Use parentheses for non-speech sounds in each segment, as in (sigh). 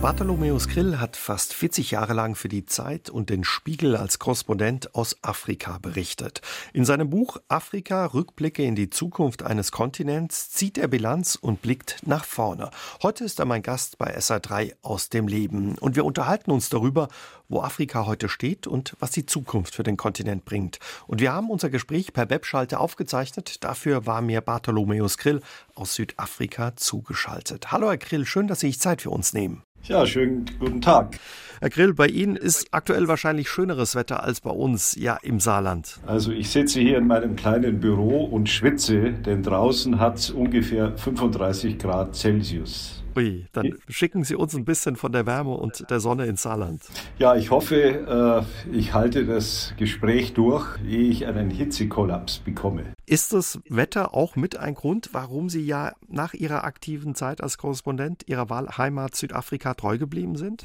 Bartholomäus Grill hat fast 40 Jahre lang für die Zeit und den Spiegel als Korrespondent aus Afrika berichtet. In seinem Buch Afrika Rückblicke in die Zukunft eines Kontinents zieht er Bilanz und blickt nach vorne. Heute ist er mein Gast bei SA3 aus dem Leben und wir unterhalten uns darüber, wo Afrika heute steht und was die Zukunft für den Kontinent bringt. Und wir haben unser Gespräch per Webschalte aufgezeichnet. Dafür war mir Bartholomäus Grill aus Südafrika zugeschaltet. Hallo Herr Grill, schön, dass Sie sich Zeit für uns nehmen. Ja, schönen guten Tag. Herr Grill, bei Ihnen ist aktuell wahrscheinlich schöneres Wetter als bei uns, ja, im Saarland. Also ich sitze hier in meinem kleinen Büro und schwitze, denn draußen hat es ungefähr 35 Grad Celsius. Ui, dann schicken Sie uns ein bisschen von der Wärme und der Sonne ins Saarland. Ja, ich hoffe, äh, ich halte das Gespräch durch, ehe ich einen Hitzekollaps bekomme. Ist das Wetter auch mit ein Grund, warum Sie ja nach Ihrer aktiven Zeit als Korrespondent Ihrer Wahlheimat Südafrika treu geblieben sind?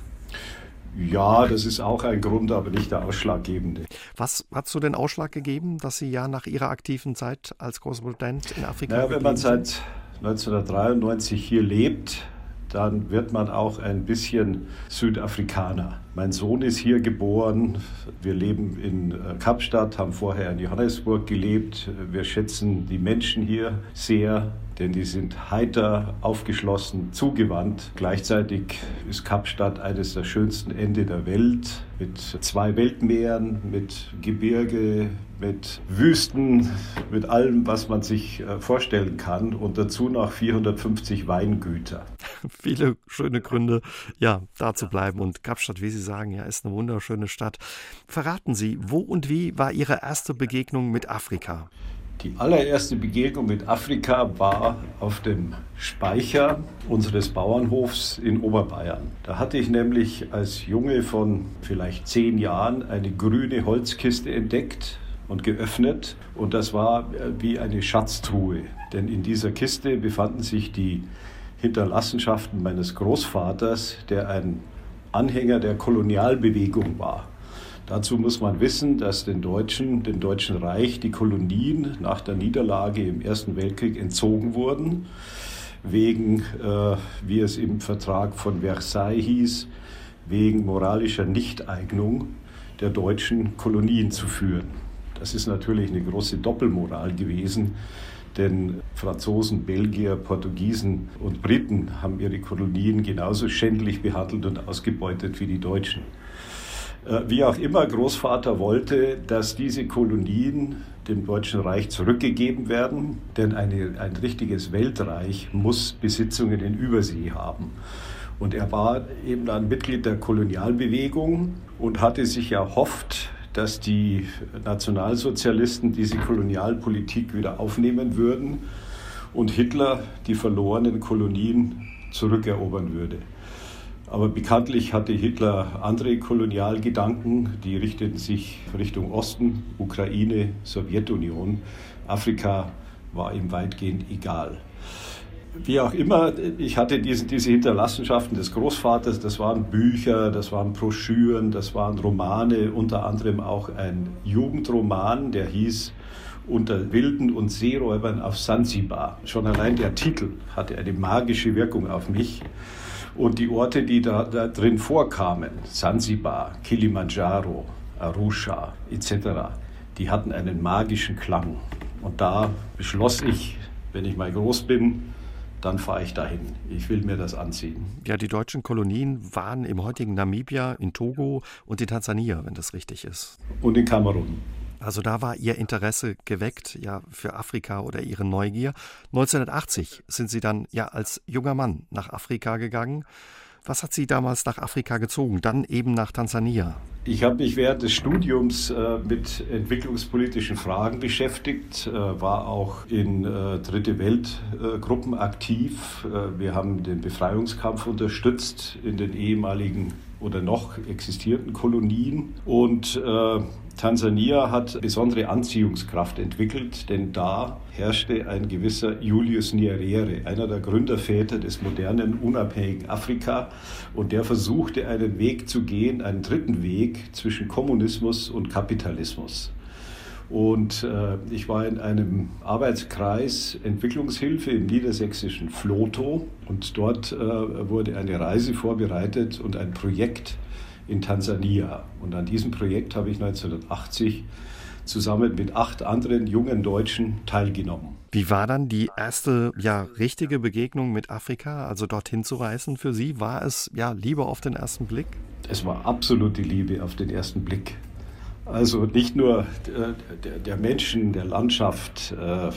Ja, das ist auch ein Grund, aber nicht der ausschlaggebende. Was hat so den Ausschlag gegeben, dass Sie ja nach Ihrer aktiven Zeit als Korrespondent in Afrika naja, wenn man seit 1993 hier lebt, dann wird man auch ein bisschen Südafrikaner. Mein Sohn ist hier geboren. Wir leben in äh, Kapstadt, haben vorher in Johannesburg gelebt. Wir schätzen die Menschen hier sehr denn die sind heiter, aufgeschlossen, zugewandt. Gleichzeitig ist Kapstadt eines der schönsten Ende der Welt mit zwei Weltmeeren, mit Gebirge, mit Wüsten, mit allem, was man sich äh, vorstellen kann und dazu noch 450 Weingüter. (laughs) Viele schöne Gründe, ja, da zu bleiben und Kapstadt, wie Sie sagen, ja, ist eine wunderschöne Stadt. Verraten Sie, wo und wie war Ihre erste Begegnung mit Afrika? Die allererste Begegnung mit Afrika war auf dem Speicher unseres Bauernhofs in Oberbayern. Da hatte ich nämlich als Junge von vielleicht zehn Jahren eine grüne Holzkiste entdeckt und geöffnet. Und das war wie eine Schatztruhe. Denn in dieser Kiste befanden sich die Hinterlassenschaften meines Großvaters, der ein Anhänger der Kolonialbewegung war. Dazu muss man wissen, dass den Deutschen, dem Deutschen Reich, die Kolonien nach der Niederlage im Ersten Weltkrieg entzogen wurden, wegen, äh, wie es im Vertrag von Versailles hieß, wegen moralischer Nichteignung der deutschen Kolonien zu führen. Das ist natürlich eine große Doppelmoral gewesen, denn Franzosen, Belgier, Portugiesen und Briten haben ihre Kolonien genauso schändlich behandelt und ausgebeutet wie die Deutschen. Äh, wie auch immer, Großvater wollte, dass diese Kolonien dem Deutschen Reich zurückgegeben werden, denn eine, ein richtiges Weltreich muss Besitzungen in Übersee haben. Und er war eben ein Mitglied der Kolonialbewegung und hatte sich erhofft, dass die Nationalsozialisten diese Kolonialpolitik wieder aufnehmen würden und Hitler die verlorenen Kolonien zurückerobern würde. Aber bekanntlich hatte Hitler andere Kolonialgedanken, die richteten sich Richtung Osten, Ukraine, Sowjetunion. Afrika war ihm weitgehend egal. Wie auch immer, ich hatte diese, diese Hinterlassenschaften des Großvaters, das waren Bücher, das waren Broschüren, das waren Romane, unter anderem auch ein Jugendroman, der hieß Unter Wilden und Seeräubern auf Sansibar. Schon allein der Titel hatte eine magische Wirkung auf mich. Und die Orte, die da, da drin vorkamen, Sansibar, Kilimanjaro, Arusha etc., die hatten einen magischen Klang. Und da beschloss ich, wenn ich mal groß bin, dann fahre ich dahin. Ich will mir das anziehen. Ja, die deutschen Kolonien waren im heutigen Namibia, in Togo und in Tansania, wenn das richtig ist. Und in Kamerun. Also da war Ihr Interesse geweckt, ja, für Afrika oder Ihre Neugier. 1980 sind Sie dann ja als junger Mann nach Afrika gegangen. Was hat Sie damals nach Afrika gezogen, dann eben nach Tansania? Ich habe mich während des Studiums äh, mit entwicklungspolitischen Fragen beschäftigt, äh, war auch in äh, Dritte Weltgruppen aktiv. Äh, wir haben den Befreiungskampf unterstützt in den ehemaligen oder noch existierenden Kolonien und äh, Tansania hat besondere Anziehungskraft entwickelt, denn da herrschte ein gewisser Julius Nyerere, einer der Gründerväter des modernen, unabhängigen Afrika. Und der versuchte einen Weg zu gehen, einen dritten Weg zwischen Kommunismus und Kapitalismus. Und äh, ich war in einem Arbeitskreis Entwicklungshilfe im niedersächsischen Floto und dort äh, wurde eine Reise vorbereitet und ein Projekt in Tansania. Und an diesem Projekt habe ich 1980 zusammen mit acht anderen jungen Deutschen teilgenommen. Wie war dann die erste ja richtige Begegnung mit Afrika, also dorthin zu reisen für Sie? War es ja Liebe auf den ersten Blick? Es war absolute Liebe auf den ersten Blick. Also nicht nur der, der, der Menschen, der Landschaft, äh,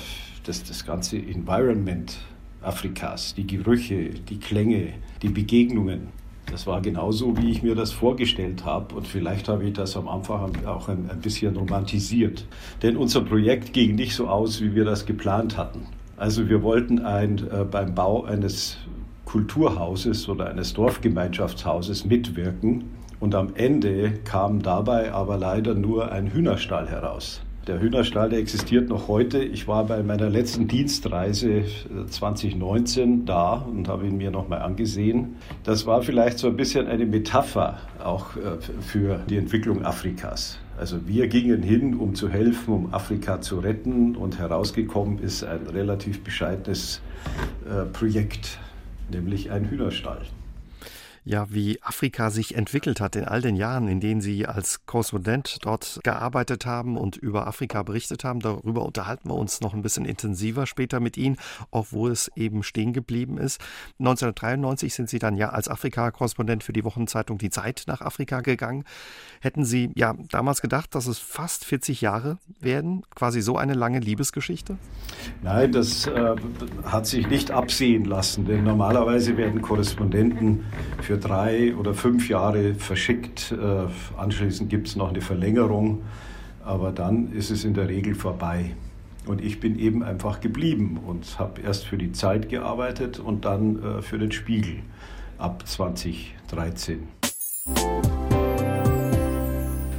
das, das ganze Environment Afrikas, die Gerüche, die Klänge, die Begegnungen. Das war genauso, wie ich mir das vorgestellt habe. Und vielleicht habe ich das am Anfang auch ein, ein bisschen romantisiert. Denn unser Projekt ging nicht so aus, wie wir das geplant hatten. Also wir wollten ein, äh, beim Bau eines Kulturhauses oder eines Dorfgemeinschaftshauses mitwirken. Und am Ende kam dabei aber leider nur ein Hühnerstall heraus. Der Hühnerstall, der existiert noch heute. Ich war bei meiner letzten Dienstreise 2019 äh, da und habe ihn mir nochmal angesehen. Das war vielleicht so ein bisschen eine Metapher auch äh, für die Entwicklung Afrikas. Also wir gingen hin, um zu helfen, um Afrika zu retten und herausgekommen ist ein relativ bescheidenes äh, Projekt, nämlich ein Hühnerstall ja, wie Afrika sich entwickelt hat in all den Jahren, in denen Sie als Korrespondent dort gearbeitet haben und über Afrika berichtet haben. Darüber unterhalten wir uns noch ein bisschen intensiver später mit Ihnen, auch wo es eben stehen geblieben ist. 1993 sind Sie dann ja als Afrika-Korrespondent für die Wochenzeitung Die Zeit nach Afrika gegangen. Hätten Sie ja damals gedacht, dass es fast 40 Jahre werden? Quasi so eine lange Liebesgeschichte? Nein, das äh, hat sich nicht absehen lassen, denn normalerweise werden Korrespondenten für für drei oder fünf Jahre verschickt. Äh, anschließend gibt es noch eine Verlängerung, aber dann ist es in der Regel vorbei. Und ich bin eben einfach geblieben und habe erst für die Zeit gearbeitet und dann äh, für den Spiegel ab 2013.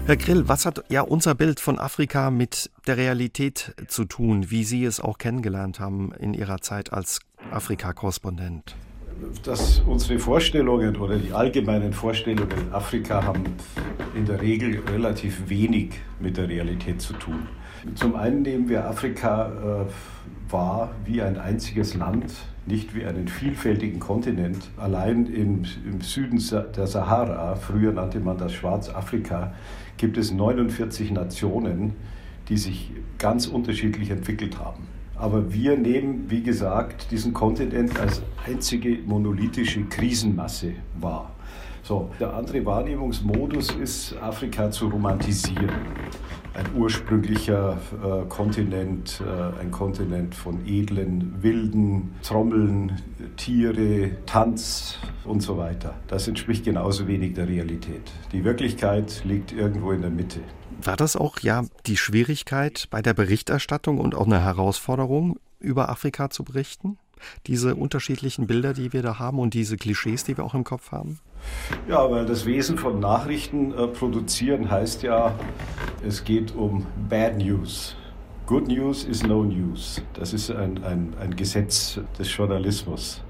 Herr Grill, was hat ja unser Bild von Afrika mit der Realität zu tun, wie Sie es auch kennengelernt haben in Ihrer Zeit als Afrika-Korrespondent? Dass unsere Vorstellungen oder die allgemeinen Vorstellungen in Afrika haben in der Regel relativ wenig mit der Realität zu tun. Zum einen nehmen wir Afrika äh, wahr wie ein einziges Land, nicht wie einen vielfältigen Kontinent. Allein im, im Süden der Sahara, früher nannte man das Schwarzafrika, gibt es 49 Nationen, die sich ganz unterschiedlich entwickelt haben. Aber wir nehmen, wie gesagt, diesen Kontinent als einzige monolithische Krisenmasse wahr. So, der andere Wahrnehmungsmodus ist, Afrika zu romantisieren. Ein ursprünglicher äh, Kontinent, äh, ein Kontinent von edlen, wilden Trommeln, Tiere, Tanz und so weiter. Das entspricht genauso wenig der Realität. Die Wirklichkeit liegt irgendwo in der Mitte. War das auch ja die Schwierigkeit bei der Berichterstattung und auch eine Herausforderung, über Afrika zu berichten? Diese unterschiedlichen Bilder, die wir da haben und diese Klischees, die wir auch im Kopf haben? Ja, weil das Wesen von Nachrichten äh, produzieren heißt ja, es geht um Bad News. Good News is no news. Das ist ein, ein, ein Gesetz des Journalismus.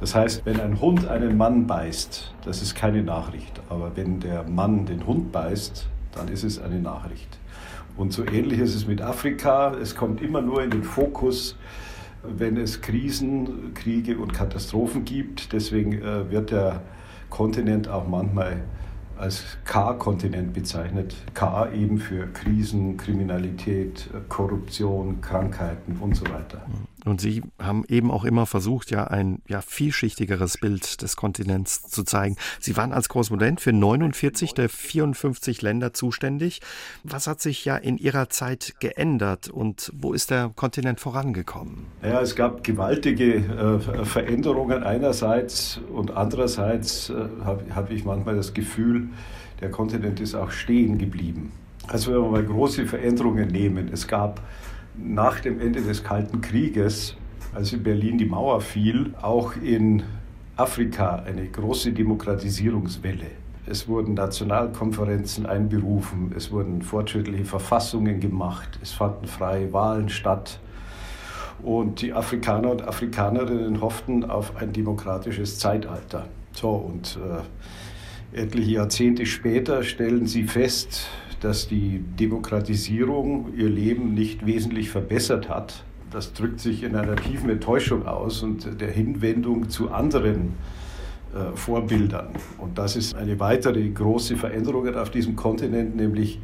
Das heißt, wenn ein Hund einen Mann beißt, das ist keine Nachricht. Aber wenn der Mann den Hund beißt, dann ist es eine Nachricht. Und so ähnlich ist es mit Afrika. Es kommt immer nur in den Fokus, wenn es Krisen, Kriege und Katastrophen gibt. Deswegen äh, wird der Kontinent auch manchmal als K-Kontinent bezeichnet. K eben für Krisen, Kriminalität, Korruption, Krankheiten und so weiter. Und Sie haben eben auch immer versucht, ja ein ja, vielschichtigeres Bild des Kontinents zu zeigen. Sie waren als Korrespondent für 49 der 54 Länder zuständig. Was hat sich ja in Ihrer Zeit geändert und wo ist der Kontinent vorangekommen? Ja, es gab gewaltige äh, Veränderungen einerseits und andererseits äh, habe hab ich manchmal das Gefühl, der Kontinent ist auch stehen geblieben. Also wenn wir mal große Veränderungen nehmen, es gab nach dem Ende des Kalten Krieges, als in Berlin die Mauer fiel, auch in Afrika eine große Demokratisierungswelle. Es wurden Nationalkonferenzen einberufen, es wurden fortschrittliche Verfassungen gemacht, es fanden freie Wahlen statt. Und die Afrikaner und Afrikanerinnen hofften auf ein demokratisches Zeitalter. So, und äh, etliche Jahrzehnte später stellen sie fest, dass die Demokratisierung ihr Leben nicht wesentlich verbessert hat. Das drückt sich in einer tiefen Enttäuschung aus und der Hinwendung zu anderen äh, Vorbildern. Und das ist eine weitere große Veränderung auf diesem Kontinent, nämlich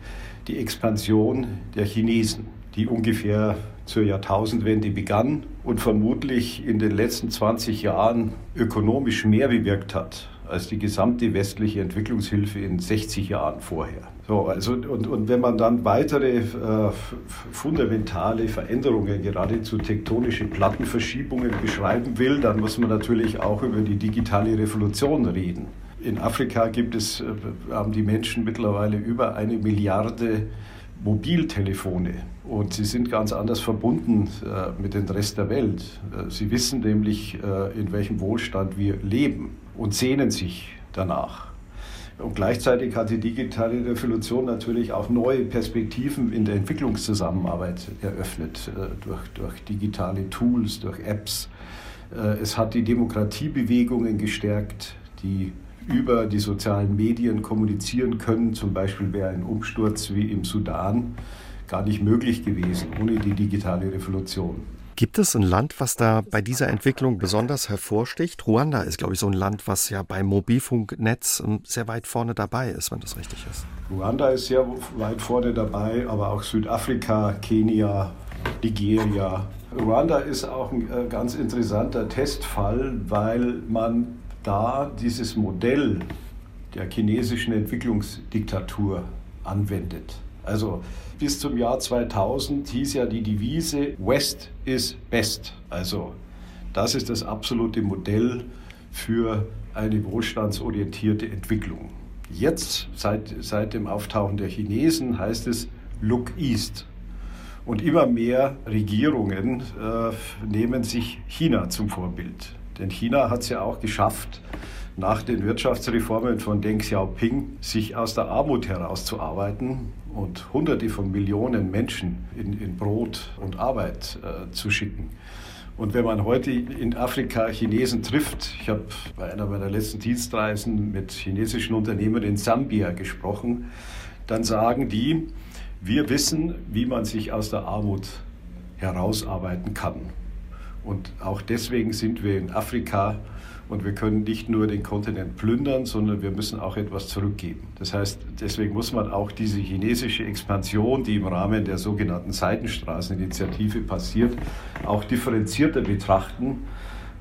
die Expansion der Chinesen, die ungefähr zur Jahrtausendwende begann und vermutlich in den letzten 20 Jahren ökonomisch mehr bewirkt hat als die gesamte westliche Entwicklungshilfe in 60 Jahren vorher. So, also, und, und wenn man dann weitere äh, fundamentale Veränderungen, geradezu tektonische Plattenverschiebungen beschreiben will, dann muss man natürlich auch über die digitale Revolution reden. In Afrika gibt es, äh, haben die Menschen mittlerweile über eine Milliarde Mobiltelefone und sie sind ganz anders verbunden äh, mit dem Rest der Welt. Äh, sie wissen nämlich, äh, in welchem Wohlstand wir leben und sehnen sich danach. Und gleichzeitig hat die digitale Revolution natürlich auch neue Perspektiven in der Entwicklungszusammenarbeit eröffnet, äh, durch, durch digitale Tools, durch Apps. Äh, es hat die Demokratiebewegungen gestärkt, die über die sozialen Medien kommunizieren können. Zum Beispiel wäre ein Umsturz wie im Sudan gar nicht möglich gewesen ohne die digitale Revolution. Gibt es ein Land, was da bei dieser Entwicklung besonders hervorsticht? Ruanda ist, glaube ich, so ein Land, was ja beim Mobilfunknetz ähm, sehr weit vorne dabei ist, wenn das richtig ist. Ruanda ist sehr weit vorne dabei, aber auch Südafrika, Kenia, Nigeria. Ruanda ist auch ein äh, ganz interessanter Testfall, weil man da dieses Modell der chinesischen Entwicklungsdiktatur anwendet. Also bis zum Jahr 2000 hieß ja die Devise West is best. Also das ist das absolute Modell für eine wohlstandsorientierte Entwicklung. Jetzt, seit, seit dem Auftauchen der Chinesen, heißt es Look East. Und immer mehr Regierungen äh, nehmen sich China zum Vorbild. Denn China hat es ja auch geschafft, nach den Wirtschaftsreformen von Deng Xiaoping sich aus der Armut herauszuarbeiten und Hunderte von Millionen Menschen in, in Brot und Arbeit äh, zu schicken. Und wenn man heute in Afrika Chinesen trifft, ich habe bei einer meiner letzten Dienstreisen mit chinesischen Unternehmern in Sambia gesprochen, dann sagen die, wir wissen, wie man sich aus der Armut herausarbeiten kann. Und auch deswegen sind wir in Afrika und wir können nicht nur den Kontinent plündern, sondern wir müssen auch etwas zurückgeben. Das heißt, deswegen muss man auch diese chinesische Expansion, die im Rahmen der sogenannten Seitenstraßeninitiative passiert, auch differenzierter betrachten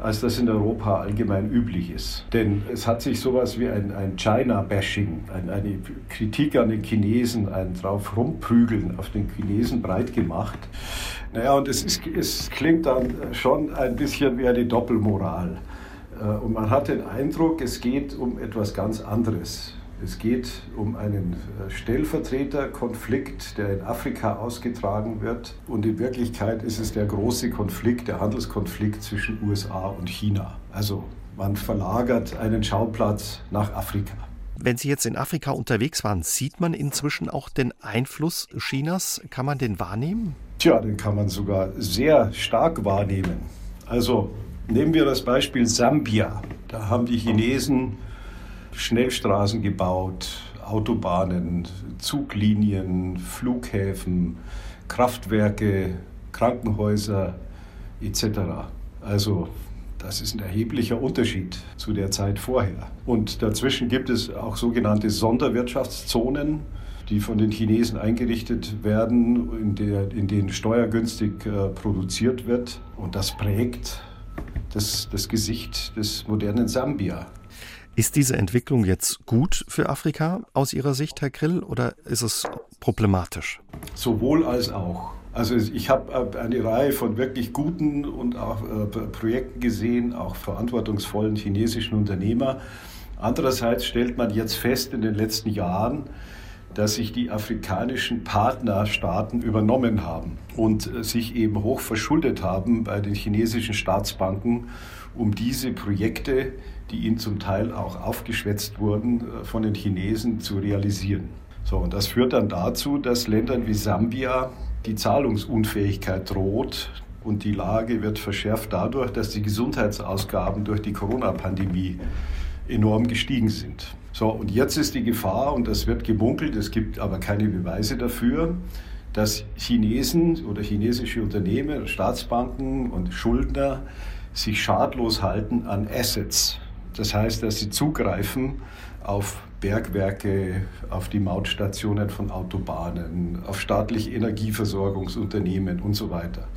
als das in Europa allgemein üblich ist. Denn es hat sich sowas wie ein, ein China-Bashing, ein, eine Kritik an den Chinesen, ein drauf rumprügeln auf den Chinesen breit gemacht. Naja, und es, ist, es klingt dann schon ein bisschen wie eine Doppelmoral. Äh, und man hat den Eindruck, es geht um etwas ganz anderes. Es geht um einen äh, Stellvertreterkonflikt, der in Afrika ausgetragen wird. Und in Wirklichkeit ist es der große Konflikt, der Handelskonflikt zwischen USA und China. Also man verlagert einen Schauplatz nach Afrika. Wenn Sie jetzt in Afrika unterwegs waren, sieht man inzwischen auch den Einfluss Chinas? Kann man den wahrnehmen? Tja, den kann man sogar sehr stark wahrnehmen. Also Nehmen wir das Beispiel Sambia. Da haben die Chinesen Schnellstraßen gebaut, Autobahnen, Zuglinien, Flughäfen, Kraftwerke, Krankenhäuser etc. Also das ist ein erheblicher Unterschied zu der Zeit vorher. Und dazwischen gibt es auch sogenannte Sonderwirtschaftszonen, die von den Chinesen eingerichtet werden, in, der, in denen steuergünstig äh, produziert wird. Und das prägt das, das Gesicht des modernen Sambia. Ist diese Entwicklung jetzt gut für Afrika aus Ihrer Sicht, Herr Grill, oder ist es problematisch? Sowohl als auch. Also ich habe äh, eine Reihe von wirklich guten und auch äh, Projekten gesehen, auch verantwortungsvollen chinesischen Unternehmer. Andererseits stellt man jetzt fest in den letzten Jahren, dass sich die afrikanischen Partnerstaaten übernommen haben und äh, sich eben hoch verschuldet haben bei den chinesischen Staatsbanken, um diese Projekte, die ihnen zum Teil auch aufgeschwätzt wurden, äh, von den Chinesen zu realisieren. So, und das führt dann dazu, dass Ländern wie Sambia die Zahlungsunfähigkeit droht. Und die Lage wird verschärft dadurch, dass die Gesundheitsausgaben durch die Corona-Pandemie enorm gestiegen sind. So, und jetzt ist die Gefahr, und das wird gemunkelt, es gibt aber keine Beweise dafür, dass Chinesen oder chinesische Unternehmen, Staatsbanken und Schuldner sich schadlos halten an Assets. Das heißt, dass sie zugreifen auf Bergwerke, auf die Mautstationen von Autobahnen, auf staatliche Energieversorgungsunternehmen und so weiter.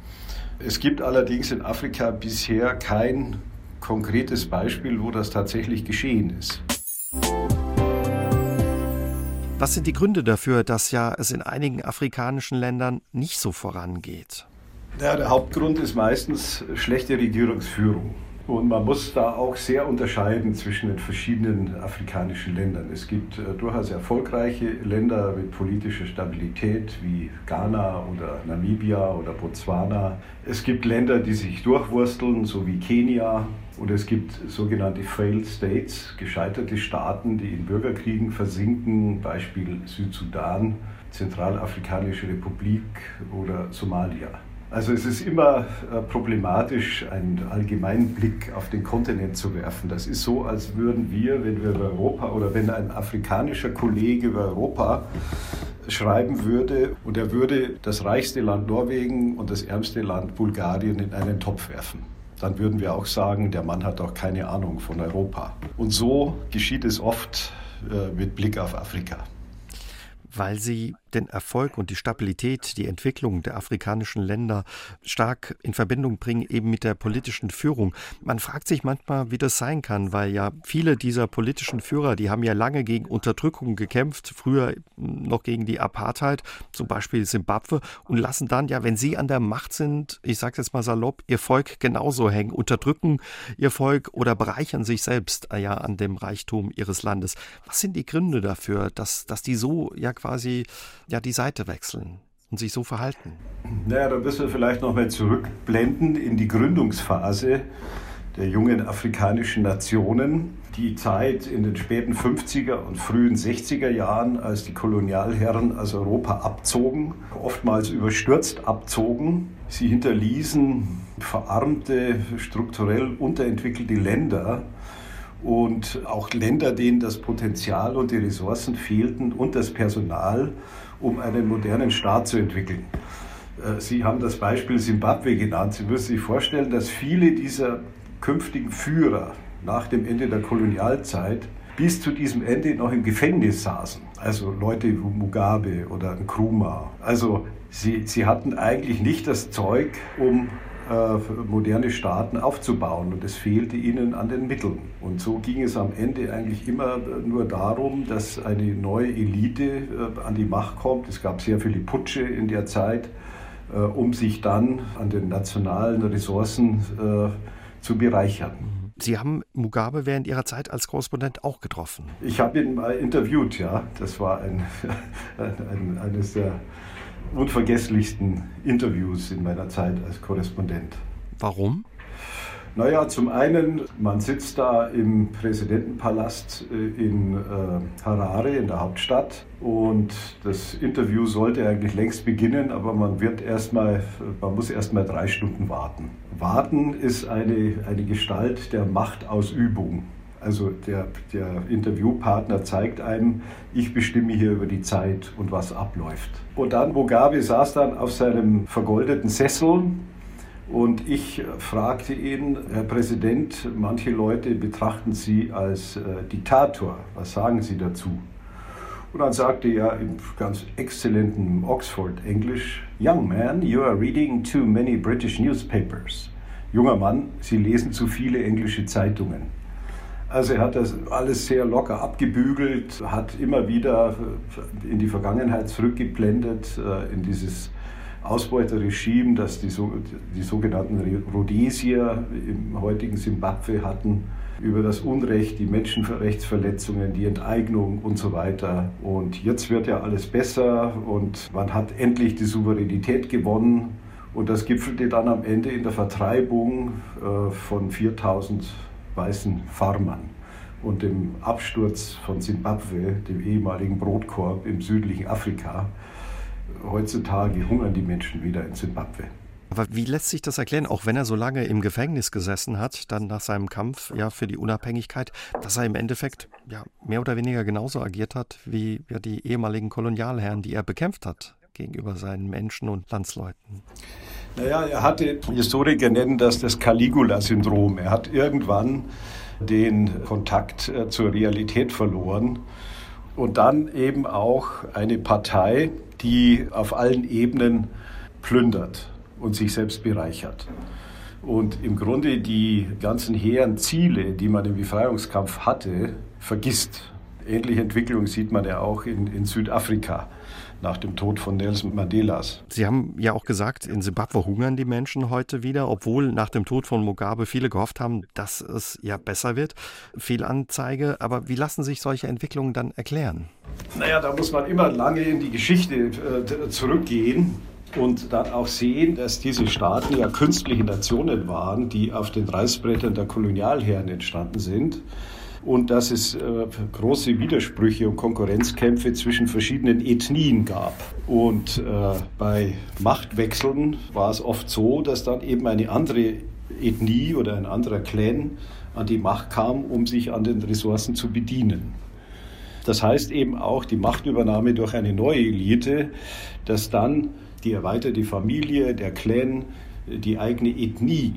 Es gibt allerdings in Afrika bisher kein konkretes Beispiel, wo das tatsächlich geschehen ist. Was sind die Gründe dafür, dass ja es in einigen afrikanischen Ländern nicht so vorangeht? Ja, der Hauptgrund ist meistens schlechte Regierungsführung. Und man muss da auch sehr unterscheiden zwischen den verschiedenen afrikanischen Ländern. Es gibt äh, durchaus erfolgreiche Länder mit politischer Stabilität wie Ghana oder Namibia oder Botswana. Es gibt Länder, die sich durchwursteln, so wie Kenia. Und es gibt sogenannte Failed States, gescheiterte Staaten, die in Bürgerkriegen versinken, Beispiel Südsudan, Zentralafrikanische Republik oder Somalia. Also es ist immer äh, problematisch, einen allgemeinen Blick auf den Kontinent zu werfen. Das ist so, als würden wir, wenn wir über Europa oder wenn ein afrikanischer Kollege über Europa schreiben würde und er würde das reichste Land Norwegen und das ärmste Land Bulgarien in einen Topf werfen. Dann würden wir auch sagen, der Mann hat auch keine Ahnung von Europa. Und so geschieht es oft äh, mit Blick auf Afrika weil sie den Erfolg und die Stabilität, die Entwicklung der afrikanischen Länder stark in Verbindung bringen, eben mit der politischen Führung. Man fragt sich manchmal, wie das sein kann, weil ja viele dieser politischen Führer, die haben ja lange gegen Unterdrückung gekämpft, früher noch gegen die Apartheid, zum Beispiel Simbabwe, und lassen dann ja, wenn sie an der Macht sind, ich sage jetzt mal salopp, ihr Volk genauso hängen, unterdrücken ihr Volk oder bereichern sich selbst äh, ja an dem Reichtum ihres Landes. Was sind die Gründe dafür, dass, dass die so ja quasi ja die Seite wechseln und sich so verhalten? Naja, da müssen wir vielleicht noch mal zurückblenden in die Gründungsphase der jungen afrikanischen Nationen. Die Zeit in den späten 50er und frühen 60er Jahren, als die Kolonialherren aus Europa abzogen, oftmals überstürzt abzogen. Sie hinterließen verarmte, strukturell unterentwickelte Länder und auch Länder, denen das Potenzial und die Ressourcen fehlten und das Personal, um einen modernen Staat zu entwickeln. Äh, Sie haben das Beispiel Simbabwe genannt. Sie müssen sich vorstellen, dass viele dieser künftigen Führer nach dem Ende der Kolonialzeit bis zu diesem Ende noch im Gefängnis saßen. Also Leute wie Mugabe oder Nkrumah. Also sie, sie hatten eigentlich nicht das Zeug, um moderne Staaten aufzubauen und es fehlte ihnen an den Mitteln. Und so ging es am Ende eigentlich immer nur darum, dass eine neue Elite äh, an die Macht kommt. Es gab sehr viele Putsche in der Zeit, äh, um sich dann an den nationalen Ressourcen zu bereichern. Sie haben Mugabe während Ihrer Zeit als Korrespondent auch getroffen. Ich habe ihn mal interviewt, ja. Das war ein, (laughs) ein, eines der unvergesslichsten Interviews in meiner Zeit als Korrespondent. Warum? Naja, zum einen, man sitzt da im Präsidentenpalast äh, in äh, Harare, in der Hauptstadt, und das Interview sollte eigentlich längst beginnen, aber man wird erstmal, man muss erstmal drei Stunden warten. Warten ist eine, eine Gestalt der Machtausübung. Also der, der Interviewpartner zeigt einem, ich bestimme hier über die Zeit und was abläuft. Und dann Mugabe saß dann auf seinem vergoldeten Sessel und ich fragte ihn, Herr Präsident, manche Leute betrachten Sie als äh, Diktator. Was sagen Sie dazu? Und dann sagte er im ganz exzellenten Oxford-Englisch, Young man, you are reading too many British newspapers. Junger Mann, Sie lesen zu viele englische Zeitungen. Also er hat das alles sehr locker abgebügelt, hat immer wieder in die Vergangenheit zurückgeblendet, äh, in dieses Ausbeuterregime, das die, die sogenannten Rhodesier im heutigen Simbabwe hatten, über das Unrecht, die Menschenrechtsverletzungen, die Enteignung und so weiter. Und jetzt wird ja alles besser und man hat endlich die Souveränität gewonnen. Und das gipfelte dann am Ende in der Vertreibung äh, von 4000 weißen Farmern und dem Absturz von Simbabwe, dem ehemaligen Brotkorb im südlichen Afrika. Heutzutage hungern die Menschen wieder in Simbabwe. Aber wie lässt sich das erklären, auch wenn er so lange im Gefängnis gesessen hat, dann nach seinem Kampf ja für die Unabhängigkeit, dass er im Endeffekt ja mehr oder weniger genauso agiert hat wie ja, die ehemaligen Kolonialherren, die er bekämpft hat gegenüber seinen Menschen und Landsleuten? Naja, er hatte, Historiker nennen das das Caligula-Syndrom. Er hat irgendwann den Kontakt äh, zur Realität verloren und dann eben auch eine Partei, die auf allen Ebenen plündert und sich selbst bereichert. Und im Grunde die ganzen hehren Ziele, die man im Befreiungskampf hatte, vergisst. Ähnliche Entwicklung sieht man ja auch in, in Südafrika nach dem Tod von Nelson Mandelas. Sie haben ja auch gesagt, in Simbabwe hungern die Menschen heute wieder, obwohl nach dem Tod von Mugabe viele gehofft haben, dass es ja besser wird. Viel Anzeige, aber wie lassen sich solche Entwicklungen dann erklären? Naja, da muss man immer lange in die Geschichte äh, zurückgehen und dann auch sehen, dass diese Staaten ja künstliche Nationen waren, die auf den Reißbrettern der Kolonialherren entstanden sind und dass es äh, große Widersprüche und Konkurrenzkämpfe zwischen verschiedenen Ethnien gab. Und äh, bei Machtwechseln war es oft so, dass dann eben eine andere Ethnie oder ein anderer Clan an die Macht kam, um sich an den Ressourcen zu bedienen. Das heißt eben auch die Machtübernahme durch eine neue Elite, dass dann die erweiterte Familie, der Clan, die eigene Ethnie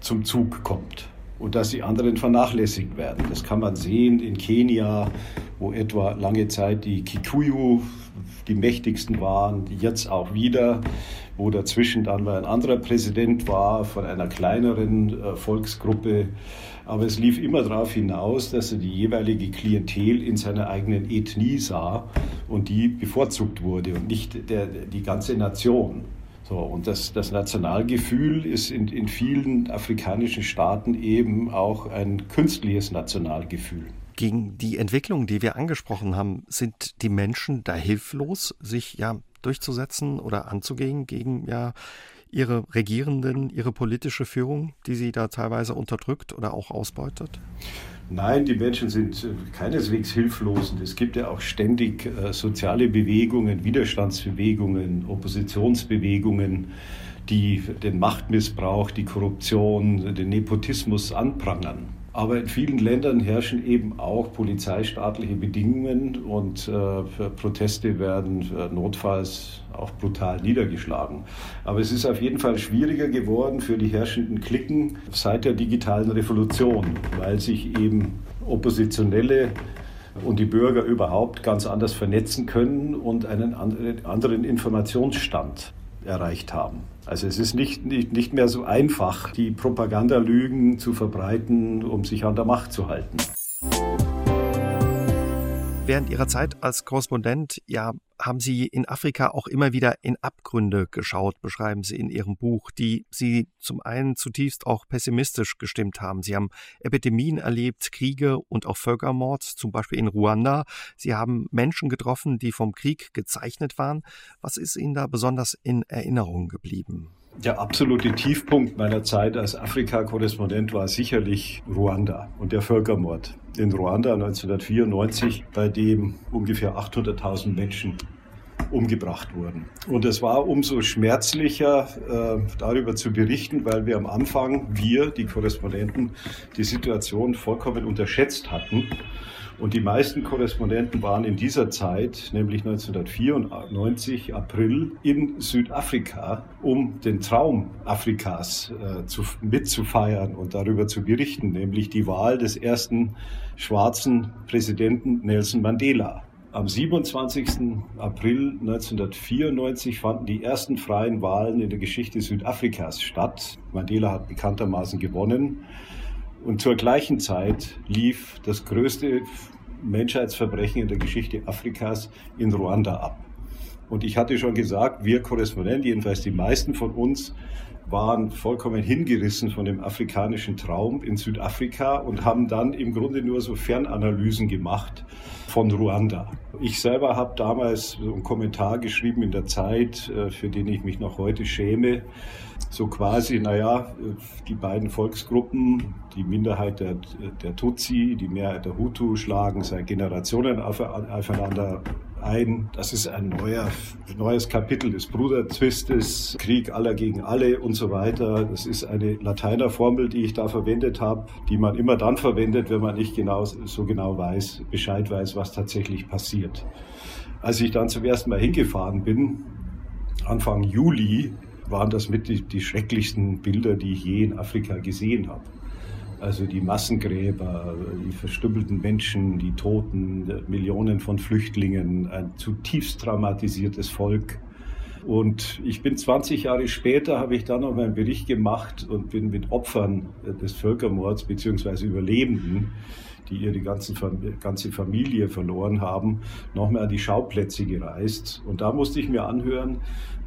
zum Zug kommt und dass die anderen vernachlässigt werden. Das kann man sehen in Kenia, wo etwa lange Zeit die Kikuyu die mächtigsten waren, jetzt auch wieder, wo dazwischen dann mal ein anderer Präsident war von einer kleineren äh, Volksgruppe. Aber es lief immer darauf hinaus, dass er die jeweilige Klientel in seiner eigenen Ethnie sah und die bevorzugt wurde und nicht der, die ganze Nation. So, und das, das Nationalgefühl ist in, in vielen afrikanischen Staaten eben auch ein künstliches Nationalgefühl. Gegen die Entwicklung, die wir angesprochen haben, sind die Menschen da hilflos, sich ja durchzusetzen oder anzugehen gegen ja ihre Regierenden, ihre politische Führung, die sie da teilweise unterdrückt oder auch ausbeutet? Nein, die Menschen sind äh, keineswegs hilflos. Es gibt ja auch ständig äh, soziale Bewegungen, Widerstandsbewegungen, Oppositionsbewegungen, die den Machtmissbrauch, die Korruption, den Nepotismus anprangern. Aber in vielen Ländern herrschen eben auch polizeistaatliche Bedingungen und äh, Proteste werden äh, notfalls auch brutal niedergeschlagen. Aber es ist auf jeden Fall schwieriger geworden für die herrschenden Klicken seit der digitalen Revolution, weil sich eben Oppositionelle und die Bürger überhaupt ganz anders vernetzen können und einen anderen Informationsstand erreicht haben. Also es ist nicht, nicht, nicht mehr so einfach, die Propagandalügen zu verbreiten, um sich an der Macht zu halten. Während Ihrer Zeit als Korrespondent ja haben Sie in Afrika auch immer wieder in Abgründe geschaut, beschreiben Sie in Ihrem Buch, die Sie zum einen zutiefst auch pessimistisch gestimmt haben. Sie haben Epidemien erlebt, Kriege und auch Völkermord, zum Beispiel in Ruanda. Sie haben Menschen getroffen, die vom Krieg gezeichnet waren. Was ist Ihnen da besonders in Erinnerung geblieben? Der absolute Tiefpunkt meiner Zeit als Afrika-Korrespondent war sicherlich Ruanda und der Völkermord in Ruanda 1994, bei dem ungefähr 800.000 Menschen umgebracht wurden. Und es war umso schmerzlicher, äh, darüber zu berichten, weil wir am Anfang, wir, die Korrespondenten, die Situation vollkommen unterschätzt hatten und die meisten Korrespondenten waren in dieser Zeit, nämlich 1994, April, in Südafrika, um den Traum Afrikas äh, zu, mitzufeiern und darüber zu berichten, nämlich die Wahl des ersten schwarzen Präsidenten Nelson Mandela. Am 27. April 1994 fanden die ersten freien Wahlen in der Geschichte Südafrikas statt. Mandela hat bekanntermaßen gewonnen. Und zur gleichen Zeit lief das größte Menschheitsverbrechen in der Geschichte Afrikas in Ruanda ab. Und ich hatte schon gesagt, wir Korrespondenten, jedenfalls die meisten von uns, waren vollkommen hingerissen von dem afrikanischen Traum in Südafrika und haben dann im Grunde nur so Fernanalysen gemacht von Ruanda. Ich selber habe damals einen Kommentar geschrieben in der Zeit, äh, für den ich mich noch heute schäme. So quasi, naja, die beiden Volksgruppen, die Minderheit der, der Tutsi, die Mehrheit der Hutu schlagen seit Generationen aufeinander ein, das ist ein neuer, neues Kapitel des Bruderzwistes, Krieg aller gegen alle und so weiter. Das ist eine Lateinerformel, die ich da verwendet habe, die man immer dann verwendet, wenn man nicht genau, so genau weiß, Bescheid weiß, was tatsächlich passiert. Als ich dann zum ersten Mal hingefahren bin, Anfang Juli, waren das mit die, die schrecklichsten Bilder, die ich je in Afrika gesehen habe. Also die Massengräber, die verstümmelten Menschen, die Toten, Millionen von Flüchtlingen, ein zutiefst traumatisiertes Volk. Und ich bin 20 Jahre später, habe ich dann noch meinen Bericht gemacht und bin mit Opfern des Völkermords beziehungsweise Überlebenden die ihre ganzen, ganze Familie verloren haben, noch mehr an die Schauplätze gereist. Und da musste ich mir anhören,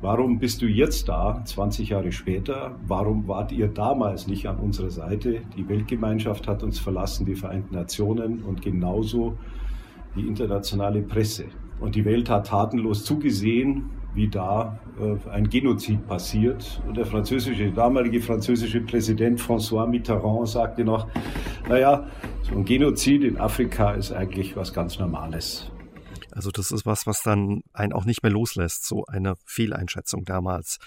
warum bist du jetzt da, 20 Jahre später? Warum wart ihr damals nicht an unserer Seite? Die Weltgemeinschaft hat uns verlassen, die Vereinten Nationen und genauso die internationale Presse. Und die Welt hat tatenlos zugesehen, wie da äh, ein Genozid passiert. Und der französische, damalige französische Präsident François Mitterrand sagte noch, naja, ein Genozid in Afrika ist eigentlich was ganz Normales. Also das ist was, was dann einen auch nicht mehr loslässt, so eine Fehleinschätzung damals.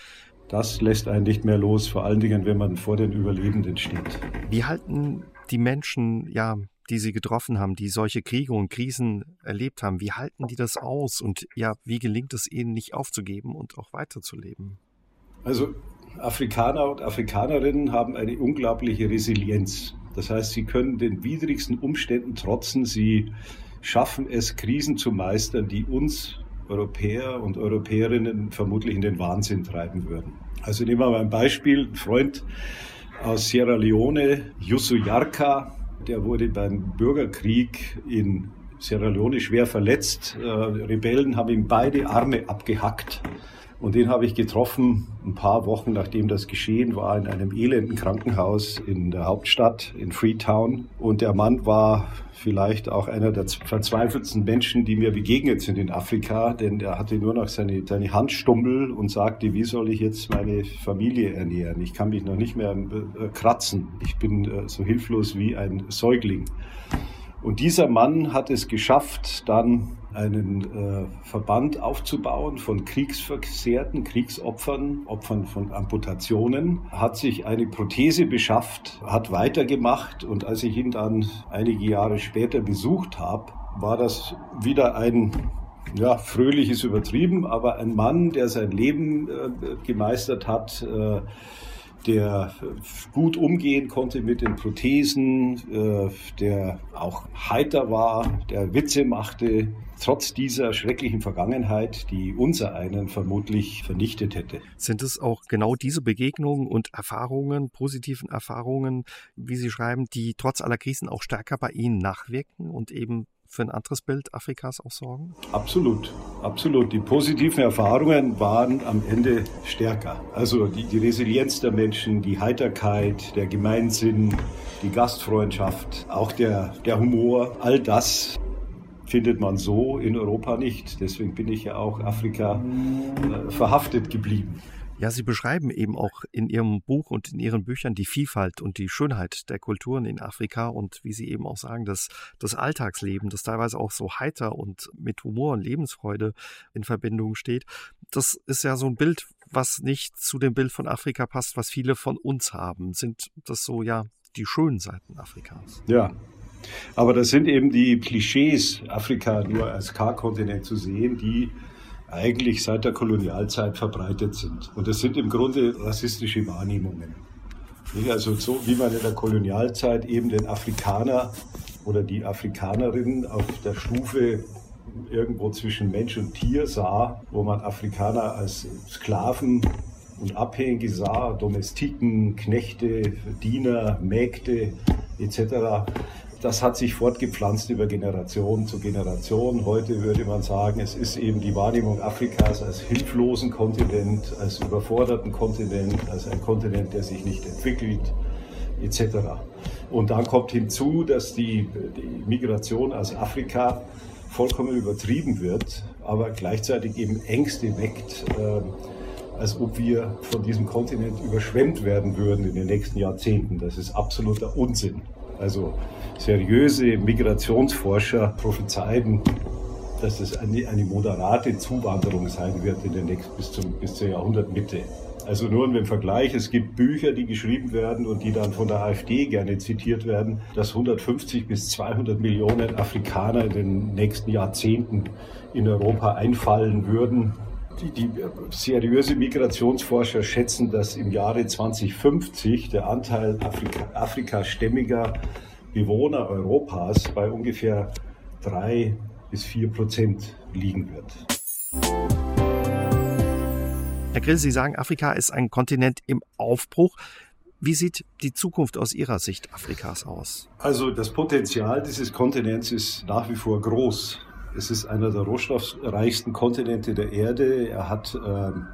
Das lässt einen nicht mehr los, vor allen Dingen, wenn man vor den Überlebenden steht. Wie halten die Menschen ja die sie getroffen haben, die solche Kriege und Krisen erlebt haben, wie halten die das aus und ja, wie gelingt es ihnen nicht aufzugeben und auch weiterzuleben? Also Afrikaner und Afrikanerinnen haben eine unglaubliche Resilienz. Das heißt, sie können den widrigsten Umständen trotzen, sie schaffen es, Krisen zu meistern, die uns Europäer und Europäerinnen vermutlich in den Wahnsinn treiben würden. Also nehmen wir mal ein Beispiel, ein Freund aus Sierra Leone, Yusu Yarka, der wurde beim Bürgerkrieg in Sierra Leone schwer verletzt. Äh, Rebellen haben ihm beide Arme abgehackt. Und den habe ich getroffen ein paar Wochen nachdem das geschehen war in einem elenden Krankenhaus in der Hauptstadt in Freetown. Und der Mann war vielleicht auch einer der verzweifelsten Menschen, die mir begegnet sind in Afrika, denn er hatte nur noch seine, seine Handstummel und sagte, wie soll ich jetzt meine Familie ernähren? Ich kann mich noch nicht mehr äh, kratzen. Ich bin äh, so hilflos wie ein Säugling. Und dieser Mann hat es geschafft, dann einen äh, Verband aufzubauen von Kriegsversehrten, Kriegsopfern, Opfern von Amputationen, hat sich eine Prothese beschafft, hat weitergemacht und als ich ihn dann einige Jahre später besucht habe, war das wieder ein ja, fröhliches übertrieben, aber ein Mann, der sein Leben äh, gemeistert hat, äh, der gut umgehen konnte mit den Prothesen, äh, der auch heiter war, der Witze machte, trotz dieser schrecklichen Vergangenheit, die unser einen vermutlich vernichtet hätte. Sind es auch genau diese Begegnungen und Erfahrungen, positiven Erfahrungen, wie Sie schreiben, die trotz aller Krisen auch stärker bei Ihnen nachwirken und eben für ein anderes Bild Afrikas auch sorgen? Absolut, absolut. Die positiven Erfahrungen waren am Ende stärker. Also die, die Resilienz der Menschen, die Heiterkeit, der Gemeinsinn, die Gastfreundschaft, auch der, der Humor, all das findet man so in Europa nicht. Deswegen bin ich ja auch Afrika äh, verhaftet geblieben. Ja, Sie beschreiben eben auch in Ihrem Buch und in Ihren Büchern die Vielfalt und die Schönheit der Kulturen in Afrika und wie Sie eben auch sagen, dass das Alltagsleben, das teilweise auch so heiter und mit Humor und Lebensfreude in Verbindung steht. Das ist ja so ein Bild, was nicht zu dem Bild von Afrika passt, was viele von uns haben. Sind das so ja die schönen Seiten Afrikas? Ja, aber das sind eben die Klischees, Afrika nur als K-Kontinent zu sehen, die eigentlich seit der Kolonialzeit verbreitet sind. Und das sind im Grunde rassistische Wahrnehmungen. Also so wie man in der Kolonialzeit eben den Afrikaner oder die Afrikanerin auf der Stufe irgendwo zwischen Mensch und Tier sah, wo man Afrikaner als Sklaven und Abhängige sah, Domestiken, Knechte, Diener, Mägde etc das hat sich fortgepflanzt über Generation zu Generation. Heute würde man sagen, es ist eben die Wahrnehmung Afrikas als hilflosen Kontinent, als überforderten Kontinent, als ein Kontinent, der sich nicht entwickelt, etc. Und dann kommt hinzu, dass die, die Migration aus Afrika vollkommen übertrieben wird, aber gleichzeitig eben Ängste weckt, äh, als ob wir von diesem Kontinent überschwemmt werden würden in den nächsten Jahrzehnten. Das ist absoluter Unsinn. Also seriöse Migrationsforscher prophezeien dass es eine, eine moderate Zuwanderung sein wird in den nächsten, bis, zum, bis zur Jahrhundertmitte. Also nur im Vergleich, es gibt Bücher, die geschrieben werden und die dann von der AfD gerne zitiert werden, dass 150 bis 200 Millionen Afrikaner in den nächsten Jahrzehnten in Europa einfallen würden. Die, die seriöse Migrationsforscher schätzen, dass im Jahre 2050 der Anteil Afrika, afrikastämmiger Bewohner Europas bei ungefähr drei bis vier Prozent liegen wird. Herr Grill, Sie sagen, Afrika ist ein Kontinent im Aufbruch. Wie sieht die Zukunft aus Ihrer Sicht Afrikas aus? Also das Potenzial dieses Kontinents ist nach wie vor groß. Es ist einer der rohstoffreichsten Kontinente der Erde. Er hat ähm,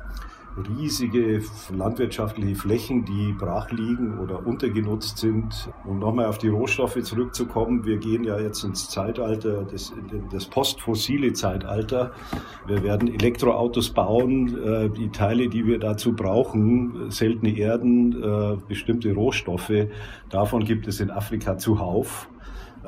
riesige landwirtschaftliche Flächen, die brach liegen oder untergenutzt sind. Um nochmal auf die Rohstoffe zurückzukommen, wir gehen ja jetzt ins Zeitalter, das, das postfossile Zeitalter. Wir werden Elektroautos bauen, äh, die Teile, die wir dazu brauchen, seltene Erden, äh, bestimmte Rohstoffe, davon gibt es in Afrika zuhauf.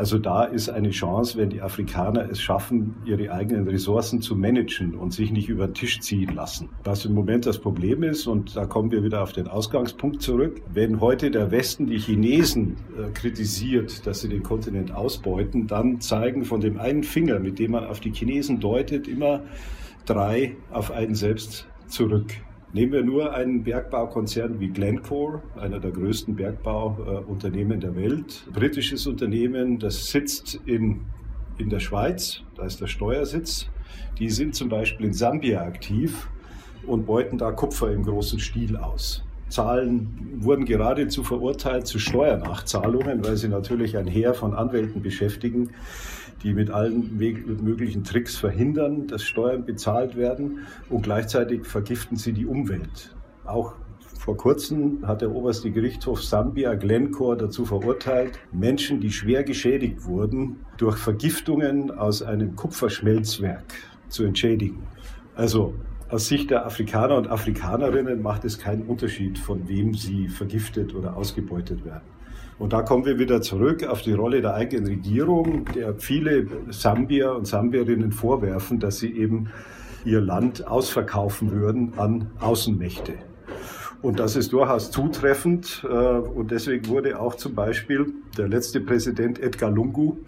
Also da ist eine Chance, wenn die Afrikaner es schaffen, ihre eigenen Ressourcen zu managen und sich nicht über den Tisch ziehen lassen. Was im Moment das Problem ist, und da kommen wir wieder auf den Ausgangspunkt zurück, wenn heute der Westen die Chinesen äh, kritisiert, dass sie den Kontinent ausbeuten, dann zeigen von dem einen Finger, mit dem man auf die Chinesen deutet, immer drei auf einen selbst zurück. Nehmen wir nur einen Bergbaukonzern wie Glencore, einer der größten Bergbauunternehmen der Welt. Britisches Unternehmen, das sitzt in, in der Schweiz, da ist der Steuersitz. Die sind zum Beispiel in Sambia aktiv und beuten da Kupfer im großen Stil aus. Zahlen wurden geradezu verurteilt zu Steuernachzahlungen, weil sie natürlich ein Heer von Anwälten beschäftigen, die mit allen möglichen Tricks verhindern, dass Steuern bezahlt werden und gleichzeitig vergiften sie die Umwelt. Auch vor kurzem hat der oberste Gerichtshof Sambia Glencore dazu verurteilt, Menschen, die schwer geschädigt wurden, durch Vergiftungen aus einem Kupferschmelzwerk zu entschädigen. Also aus Sicht der Afrikaner und Afrikanerinnen macht es keinen Unterschied, von wem sie vergiftet oder ausgebeutet werden. Und da kommen wir wieder zurück auf die Rolle der eigenen Regierung, der viele Sambier und Sambierinnen vorwerfen, dass sie eben ihr Land ausverkaufen würden an Außenmächte. Und das ist durchaus zutreffend. Äh, und deswegen wurde auch zum Beispiel der letzte Präsident Edgar Lungu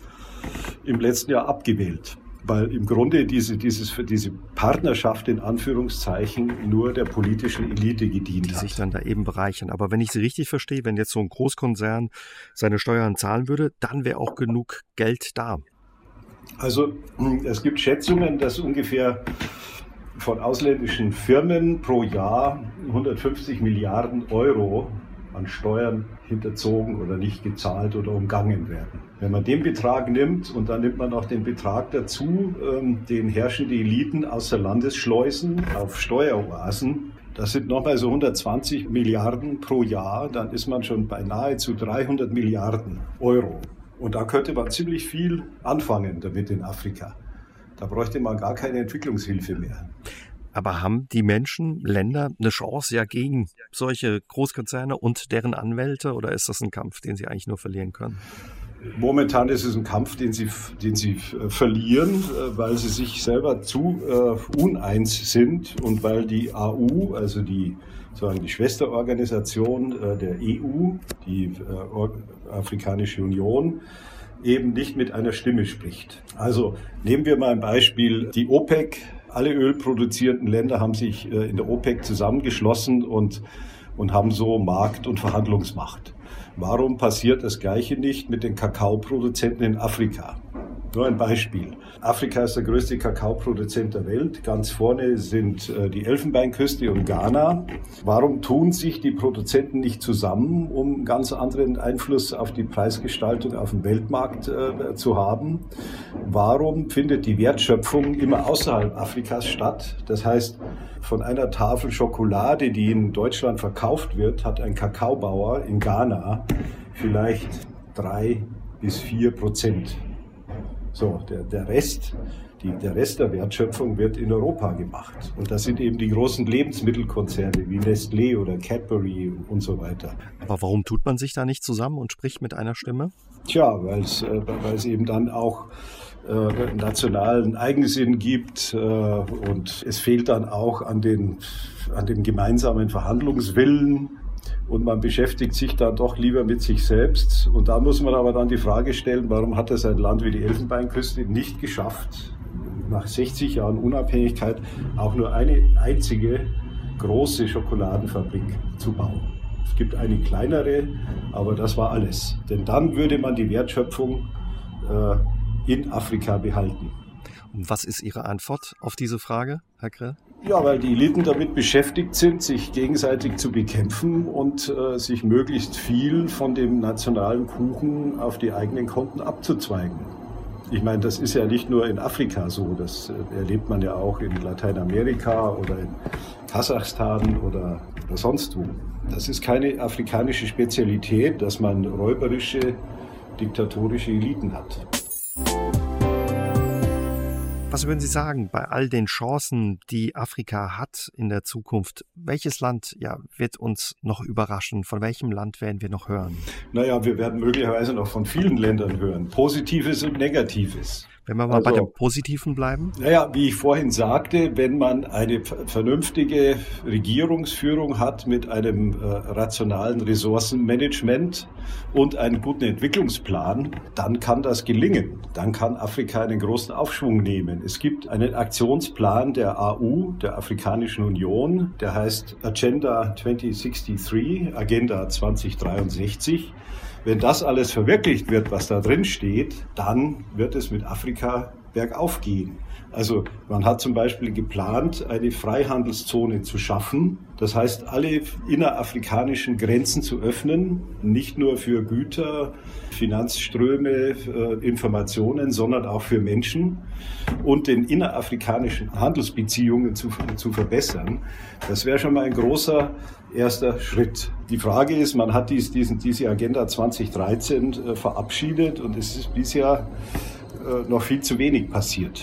im letzten Jahr abgewählt weil im Grunde diese, dieses, diese Partnerschaft in Anführungszeichen nur der politischen Elite gedient die hat. Die sich dann da eben bereichern. Aber wenn ich Sie richtig verstehe, wenn jetzt so ein Großkonzern seine Steuern zahlen würde, dann wäre auch genug Geld da. Also es gibt Schätzungen, dass ungefähr von ausländischen Firmen pro Jahr 150 Milliarden Euro an Steuern hinterzogen oder nicht gezahlt oder umgangen werden. Wenn man den Betrag nimmt und dann nimmt man noch den Betrag dazu, ähm, den herrschende Eliten außer Landes schleusen auf Steueroasen, das sind nochmal so 120 Milliarden pro Jahr, dann ist man schon bei nahezu 300 Milliarden Euro. Und da könnte man ziemlich viel anfangen damit in Afrika. Da bräuchte man gar keine Entwicklungshilfe mehr. Aber haben die Menschen, Länder eine Chance ja gegen solche Großkonzerne und deren Anwälte oder ist das ein Kampf, den sie eigentlich nur verlieren können? Momentan ist es ein Kampf, den sie, den sie äh, verlieren, äh, weil sie sich selber zu äh, uneins sind und weil die AU, also die, sagen die Schwesterorganisation äh, der EU, die äh, Afrikanische Union, eben nicht mit einer Stimme spricht. Also nehmen wir mal ein Beispiel. Die OPEC alle ölproduzierenden Länder haben sich äh, in der OPEC zusammengeschlossen und, und haben so Markt- und Verhandlungsmacht. Warum passiert das Gleiche nicht mit den Kakaoproduzenten in Afrika? Nur ein Beispiel. Afrika ist der größte Kakaoproduzent der Welt. Ganz vorne sind äh, die Elfenbeinküste und Ghana. Warum tun sich die Produzenten nicht zusammen, um ganz anderen Einfluss auf die Preisgestaltung auf dem Weltmarkt äh, zu haben? Warum findet die Wertschöpfung immer außerhalb Afrikas statt? Das heißt, von einer Tafel Schokolade, die in Deutschland verkauft wird, hat ein Kakaobauer in Ghana vielleicht drei bis vier Prozent so, der, der Rest, die, der Rest der Wertschöpfung wird in Europa gemacht. Und das sind eben die großen Lebensmittelkonzerne wie Nestlé oder Cadbury und so weiter. Aber warum tut man sich da nicht zusammen und spricht mit einer Stimme? Tja, weil es äh, eben dann auch äh, nationalen Eigensinn gibt äh, und es fehlt dann auch an, den, an dem gemeinsamen Verhandlungswillen und man beschäftigt sich dann doch lieber mit sich selbst. Und da muss man aber dann die Frage stellen, warum hat es ein Land wie die Elfenbeinküste nicht geschafft, nach 60 Jahren Unabhängigkeit auch nur eine einzige große Schokoladenfabrik zu bauen. Es gibt eine kleinere, aber das war alles. Denn dann würde man die Wertschöpfung äh, in Afrika behalten. Und was ist Ihre Antwort auf diese Frage, Herr Grell? Ja, weil die Eliten damit beschäftigt sind, sich gegenseitig zu bekämpfen und äh, sich möglichst viel von dem nationalen Kuchen auf die eigenen Konten abzuzweigen. Ich meine, das ist ja nicht nur in Afrika so, das äh, erlebt man ja auch in Lateinamerika oder in Kasachstan oder, oder sonst wo. Das ist keine afrikanische Spezialität, dass man räuberische, diktatorische Eliten hat. Was würden Sie sagen bei all den Chancen, die Afrika hat in der Zukunft? Welches Land ja, wird uns noch überraschen? Von welchem Land werden wir noch hören? Naja, wir werden möglicherweise noch von vielen Ländern hören. Positives und Negatives. Wenn wir mal also, bei dem Positiven bleiben? Naja, wie ich vorhin sagte, wenn man eine vernünftige Regierungsführung hat mit einem äh, rationalen Ressourcenmanagement und einem guten Entwicklungsplan, dann kann das gelingen. Dann kann Afrika einen großen Aufschwung nehmen. Es gibt einen Aktionsplan der AU, der Afrikanischen Union, der heißt Agenda 2063, Agenda 2063. Wenn das alles verwirklicht wird, was da drin steht, dann wird es mit Afrika bergauf gehen. Also man hat zum Beispiel geplant, eine Freihandelszone zu schaffen. Das heißt, alle innerafrikanischen Grenzen zu öffnen, nicht nur für Güter, Finanzströme, äh, Informationen, sondern auch für Menschen und den innerafrikanischen Handelsbeziehungen zu, zu verbessern. Das wäre schon mal ein großer erster Schritt. Die Frage ist, man hat dies, diesen, diese Agenda 2013 äh, verabschiedet und es ist bisher äh, noch viel zu wenig passiert.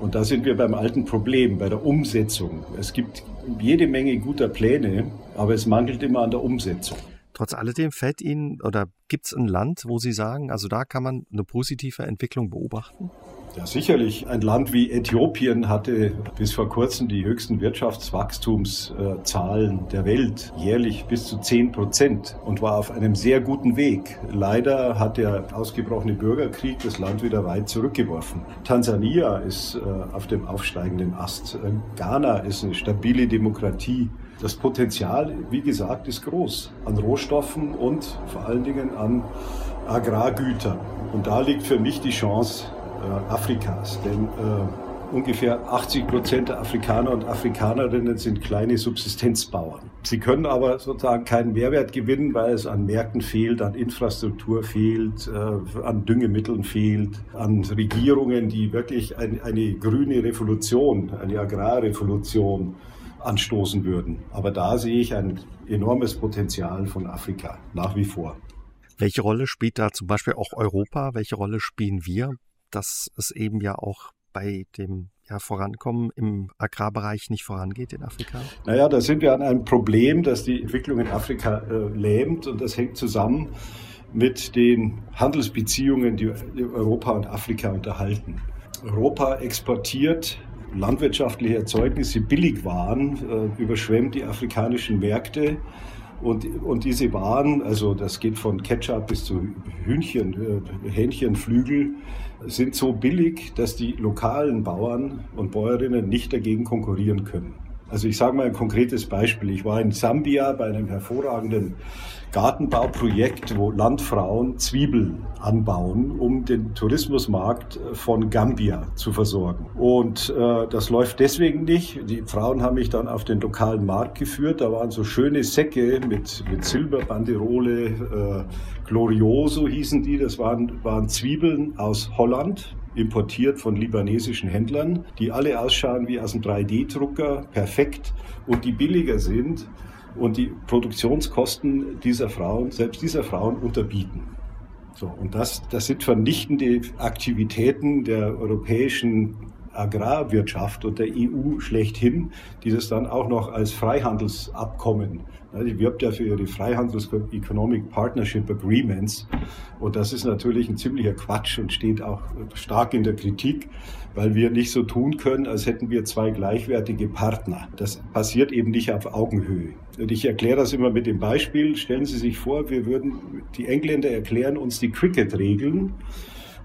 Und da sind wir beim alten Problem, bei der Umsetzung. Es gibt jede Menge guter Pläne, aber es mangelt immer an der Umsetzung. Trotz alledem fällt Ihnen oder gibt es ein Land, wo Sie sagen, also da kann man eine positive Entwicklung beobachten? Ja, sicherlich. Ein Land wie Äthiopien hatte bis vor kurzem die höchsten Wirtschaftswachstumszahlen der Welt, jährlich bis zu 10 Prozent und war auf einem sehr guten Weg. Leider hat der ausgebrochene Bürgerkrieg das Land wieder weit zurückgeworfen. Tansania ist äh, auf dem aufsteigenden Ast. Äh, Ghana ist eine stabile Demokratie. Das Potenzial, wie gesagt, ist groß an Rohstoffen und vor allen Dingen an Agrargütern. Und da liegt für mich die Chance, äh, Afrikas. Denn äh, ungefähr 80 Prozent der Afrikaner und Afrikanerinnen sind kleine Subsistenzbauern. Sie können aber sozusagen keinen Mehrwert gewinnen, weil es an Märkten fehlt, an Infrastruktur fehlt, äh, an Düngemitteln fehlt, an Regierungen, die wirklich ein, eine grüne Revolution, eine Agrarrevolution anstoßen würden. Aber da sehe ich ein enormes Potenzial von Afrika nach wie vor. Welche Rolle spielt da zum Beispiel auch Europa? Welche Rolle spielen wir dass es eben ja auch bei dem ja, Vorankommen im Agrarbereich nicht vorangeht in Afrika? Naja, da sind wir an einem Problem, das die Entwicklung in Afrika äh, lähmt und das hängt zusammen mit den Handelsbeziehungen, die Europa und Afrika unterhalten. Europa exportiert landwirtschaftliche Erzeugnisse, Billigwaren, äh, überschwemmt die afrikanischen Märkte und, und diese Waren, also das geht von Ketchup bis zu Hühnchen, äh, Hähnchenflügel, sind so billig, dass die lokalen Bauern und Bäuerinnen nicht dagegen konkurrieren können. Also ich sage mal ein konkretes Beispiel. Ich war in Sambia bei einem hervorragenden Gartenbauprojekt, wo Landfrauen Zwiebeln anbauen, um den Tourismusmarkt von Gambia zu versorgen. Und äh, das läuft deswegen nicht. Die Frauen haben mich dann auf den lokalen Markt geführt. Da waren so schöne Säcke mit, mit Silberbanderole, äh, Glorioso hießen die. Das waren, waren Zwiebeln aus Holland, importiert von libanesischen Händlern, die alle ausschauen wie aus einem 3D-Drucker, perfekt und die billiger sind und die Produktionskosten dieser Frauen, selbst dieser Frauen unterbieten. So, und das, das sind vernichtende Aktivitäten der europäischen Agrarwirtschaft und der EU schlechthin, die das dann auch noch als Freihandelsabkommen, die wirbt ja für ihre Freihandels Economic Partnership Agreements und das ist natürlich ein ziemlicher Quatsch und steht auch stark in der Kritik, weil wir nicht so tun können, als hätten wir zwei gleichwertige Partner. Das passiert eben nicht auf Augenhöhe. Und ich erkläre das immer mit dem Beispiel. Stellen Sie sich vor, wir würden, die Engländer erklären uns die Cricket-Regeln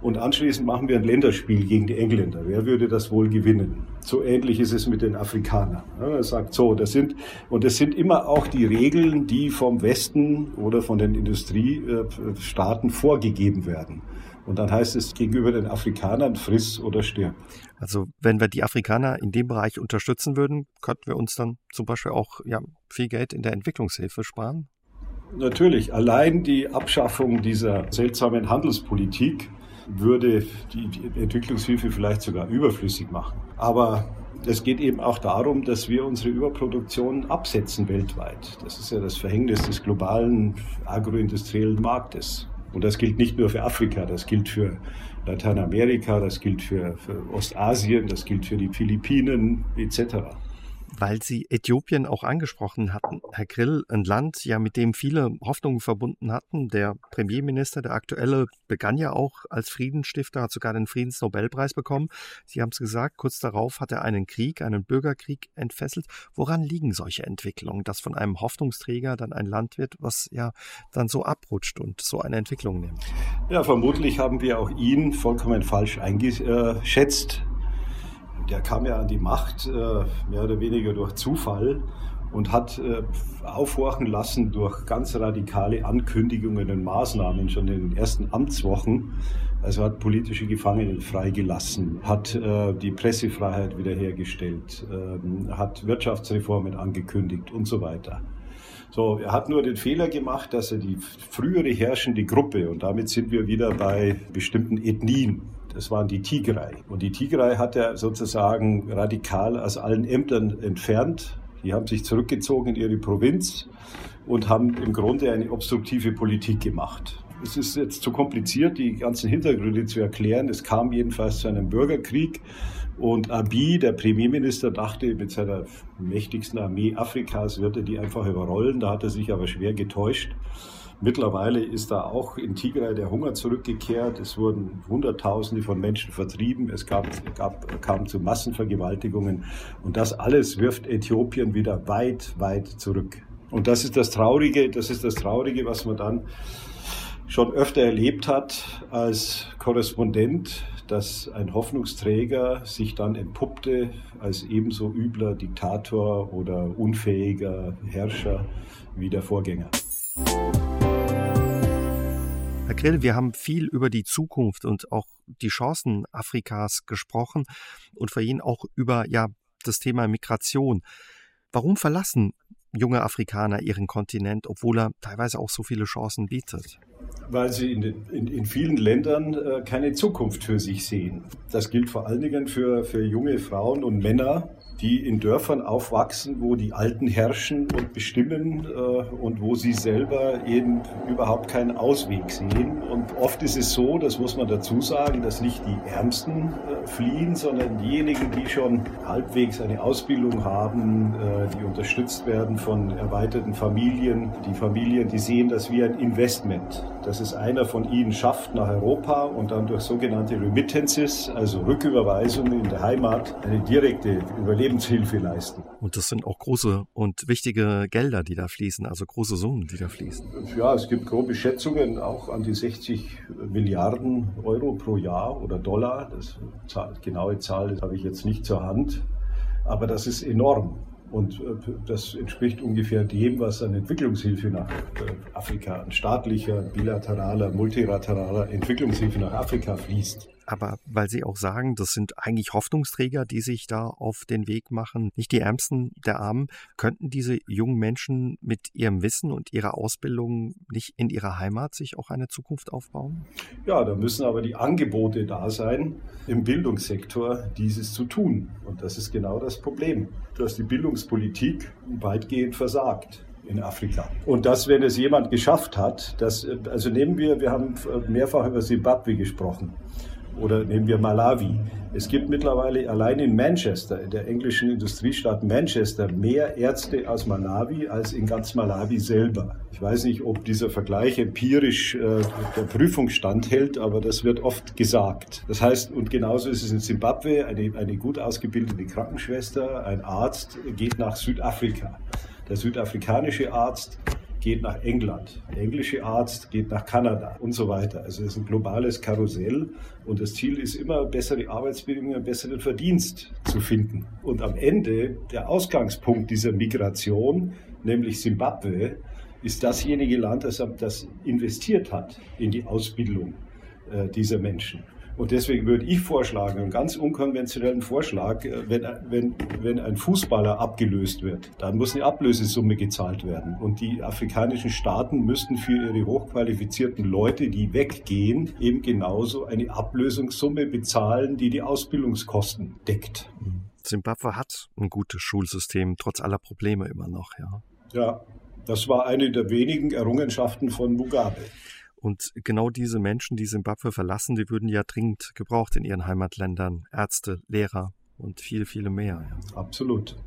und anschließend machen wir ein Länderspiel gegen die Engländer. Wer würde das wohl gewinnen? So ähnlich ist es mit den Afrikanern. er sagt so, das sind, und es sind immer auch die Regeln, die vom Westen oder von den Industriestaaten vorgegeben werden. Und dann heißt es gegenüber den Afrikanern, friss oder stirb. Also wenn wir die Afrikaner in dem Bereich unterstützen würden, könnten wir uns dann zum Beispiel auch ja, viel Geld in der Entwicklungshilfe sparen? Natürlich, allein die Abschaffung dieser seltsamen Handelspolitik würde die Entwicklungshilfe vielleicht sogar überflüssig machen. Aber es geht eben auch darum, dass wir unsere Überproduktion absetzen weltweit. Das ist ja das Verhängnis des globalen agroindustriellen Marktes. Und das gilt nicht nur für Afrika, das gilt für Lateinamerika, das gilt für, für Ostasien, das gilt für die Philippinen etc weil Sie Äthiopien auch angesprochen hatten, Herr Grill, ein Land, ja, mit dem viele Hoffnungen verbunden hatten. Der Premierminister, der aktuelle, begann ja auch als Friedensstifter, hat sogar den Friedensnobelpreis bekommen. Sie haben es gesagt, kurz darauf hat er einen Krieg, einen Bürgerkrieg entfesselt. Woran liegen solche Entwicklungen, dass von einem Hoffnungsträger dann ein Land wird, was ja dann so abrutscht und so eine Entwicklung nimmt? Ja, vermutlich haben wir auch ihn vollkommen falsch eingeschätzt der kam ja an die Macht äh, mehr oder weniger durch Zufall und hat äh, aufhorchen lassen durch ganz radikale Ankündigungen und Maßnahmen schon in den ersten Amtswochen. Also hat politische Gefangene freigelassen, hat äh, die Pressefreiheit wiederhergestellt, äh, hat Wirtschaftsreformen angekündigt und so weiter. So, er hat nur den Fehler gemacht, dass er die frühere herrschende Gruppe, und damit sind wir wieder bei bestimmten Ethnien, das waren die Tigray. Und die Tigray hat er sozusagen radikal aus allen Ämtern entfernt. Die haben sich zurückgezogen in ihre Provinz und haben im Grunde eine obstruktive Politik gemacht. Es ist jetzt zu kompliziert, die ganzen Hintergründe zu erklären. Es kam jedenfalls zu einem Bürgerkrieg und Abiy, der Premierminister, dachte, mit seiner mächtigsten Armee Afrikas würde er die einfach überrollen. Da hat er sich aber schwer getäuscht. Mittlerweile ist da auch in Tigray der Hunger zurückgekehrt. Es wurden Hunderttausende von Menschen vertrieben. Es gab, gab, kam zu Massenvergewaltigungen. Und das alles wirft Äthiopien wieder weit, weit zurück. Und das ist das Traurige, das ist das Traurige, was man dann schon öfter erlebt hat als Korrespondent, dass ein Hoffnungsträger sich dann entpuppte als ebenso übler Diktator oder unfähiger Herrscher wie der Vorgänger. Herr Grill, wir haben viel über die Zukunft und auch die Chancen Afrikas gesprochen und für ihn auch über ja das Thema Migration. Warum verlassen junge Afrikaner ihren Kontinent, obwohl er teilweise auch so viele Chancen bietet? Weil sie in, in, in vielen Ländern äh, keine Zukunft für sich sehen. Das gilt vor allen Dingen für, für junge Frauen und Männer, die in Dörfern aufwachsen, wo die Alten herrschen und bestimmen äh, und wo sie selber eben überhaupt keinen Ausweg sehen. Und oft ist es so, das muss man dazu sagen, dass nicht die Ärmsten äh, fliehen, sondern diejenigen, die schon halbwegs eine Ausbildung haben, äh, die unterstützt werden von erweiterten Familien. Die Familien, die sehen das wie ein Investment, dass es einer von ihnen schafft nach Europa und dann durch sogenannte Remittances, also Rücküberweisungen in der Heimat, eine direkte Überlebensmöglichkeit Lebenshilfe leisten. Und das sind auch große und wichtige Gelder, die da fließen, also große Summen, die da fließen. Ja, es gibt grobe Schätzungen auch an die 60 Milliarden Euro pro Jahr oder Dollar. Das genaue Zahl habe ich jetzt nicht zur Hand, aber das ist enorm. Und äh, das entspricht ungefähr dem, was an Entwicklungshilfe nach äh, Afrika, an staatlicher, bilateraler, multilateraler Entwicklungshilfe nach Afrika fließt aber weil Sie auch sagen, das sind eigentlich Hoffnungsträger, die sich da auf den Weg machen, nicht die Ärmsten der Armen, könnten diese jungen Menschen mit ihrem Wissen und ihrer Ausbildung nicht in ihrer Heimat sich auch eine Zukunft aufbauen? Ja, da müssen aber die Angebote da sein, im Bildungssektor dieses zu tun. Und das ist genau das Problem, dass die Bildungspolitik weitgehend versagt in Afrika. Und das, wenn es jemand geschafft hat, das, also nehmen wir, wir haben mehrfach über Simbabwe gesprochen. Oder nehmen wir Malawi. Es gibt mittlerweile allein in Manchester, in der englischen Industriestadt Manchester, mehr Ärzte aus Malawi als in ganz Malawi selber. Ich weiß nicht, ob dieser Vergleich empirisch äh, der Prüfung standhält, aber das wird oft gesagt. Das heißt, und genauso ist es in Simbabwe, eine, eine gut ausgebildete Krankenschwester, ein Arzt geht nach Südafrika. Der südafrikanische Arzt geht nach England, der englische Arzt geht nach Kanada und so weiter. Also es ist ein globales Karussell und das Ziel ist immer, bessere Arbeitsbedingungen, besseren Verdienst zu finden. Und am Ende, der Ausgangspunkt dieser Migration, nämlich Simbabwe, ist dasjenige Land, das, das investiert hat in die Ausbildung äh, dieser Menschen. Und deswegen würde ich vorschlagen, einen ganz unkonventionellen Vorschlag, äh, wenn, wenn, wenn ein Fußballer abgelöst wird, dann muss eine Ablösesumme gezahlt werden. Und die afrikanischen Staaten müssten für ihre hochqualifizierten Leute, die weggehen, eben genauso eine Ablösungssumme bezahlen, die die Ausbildungskosten deckt. Zimbabwe hat ein gutes Schulsystem, trotz aller Probleme immer noch, ja. Ja, das war eine der wenigen Errungenschaften von Mugabe. Und genau diese Menschen, die Simbabwe verlassen, die würden ja dringend gebraucht in ihren Heimatländern. Ärzte, Lehrer und viele, viele mehr. Ja. Absolut.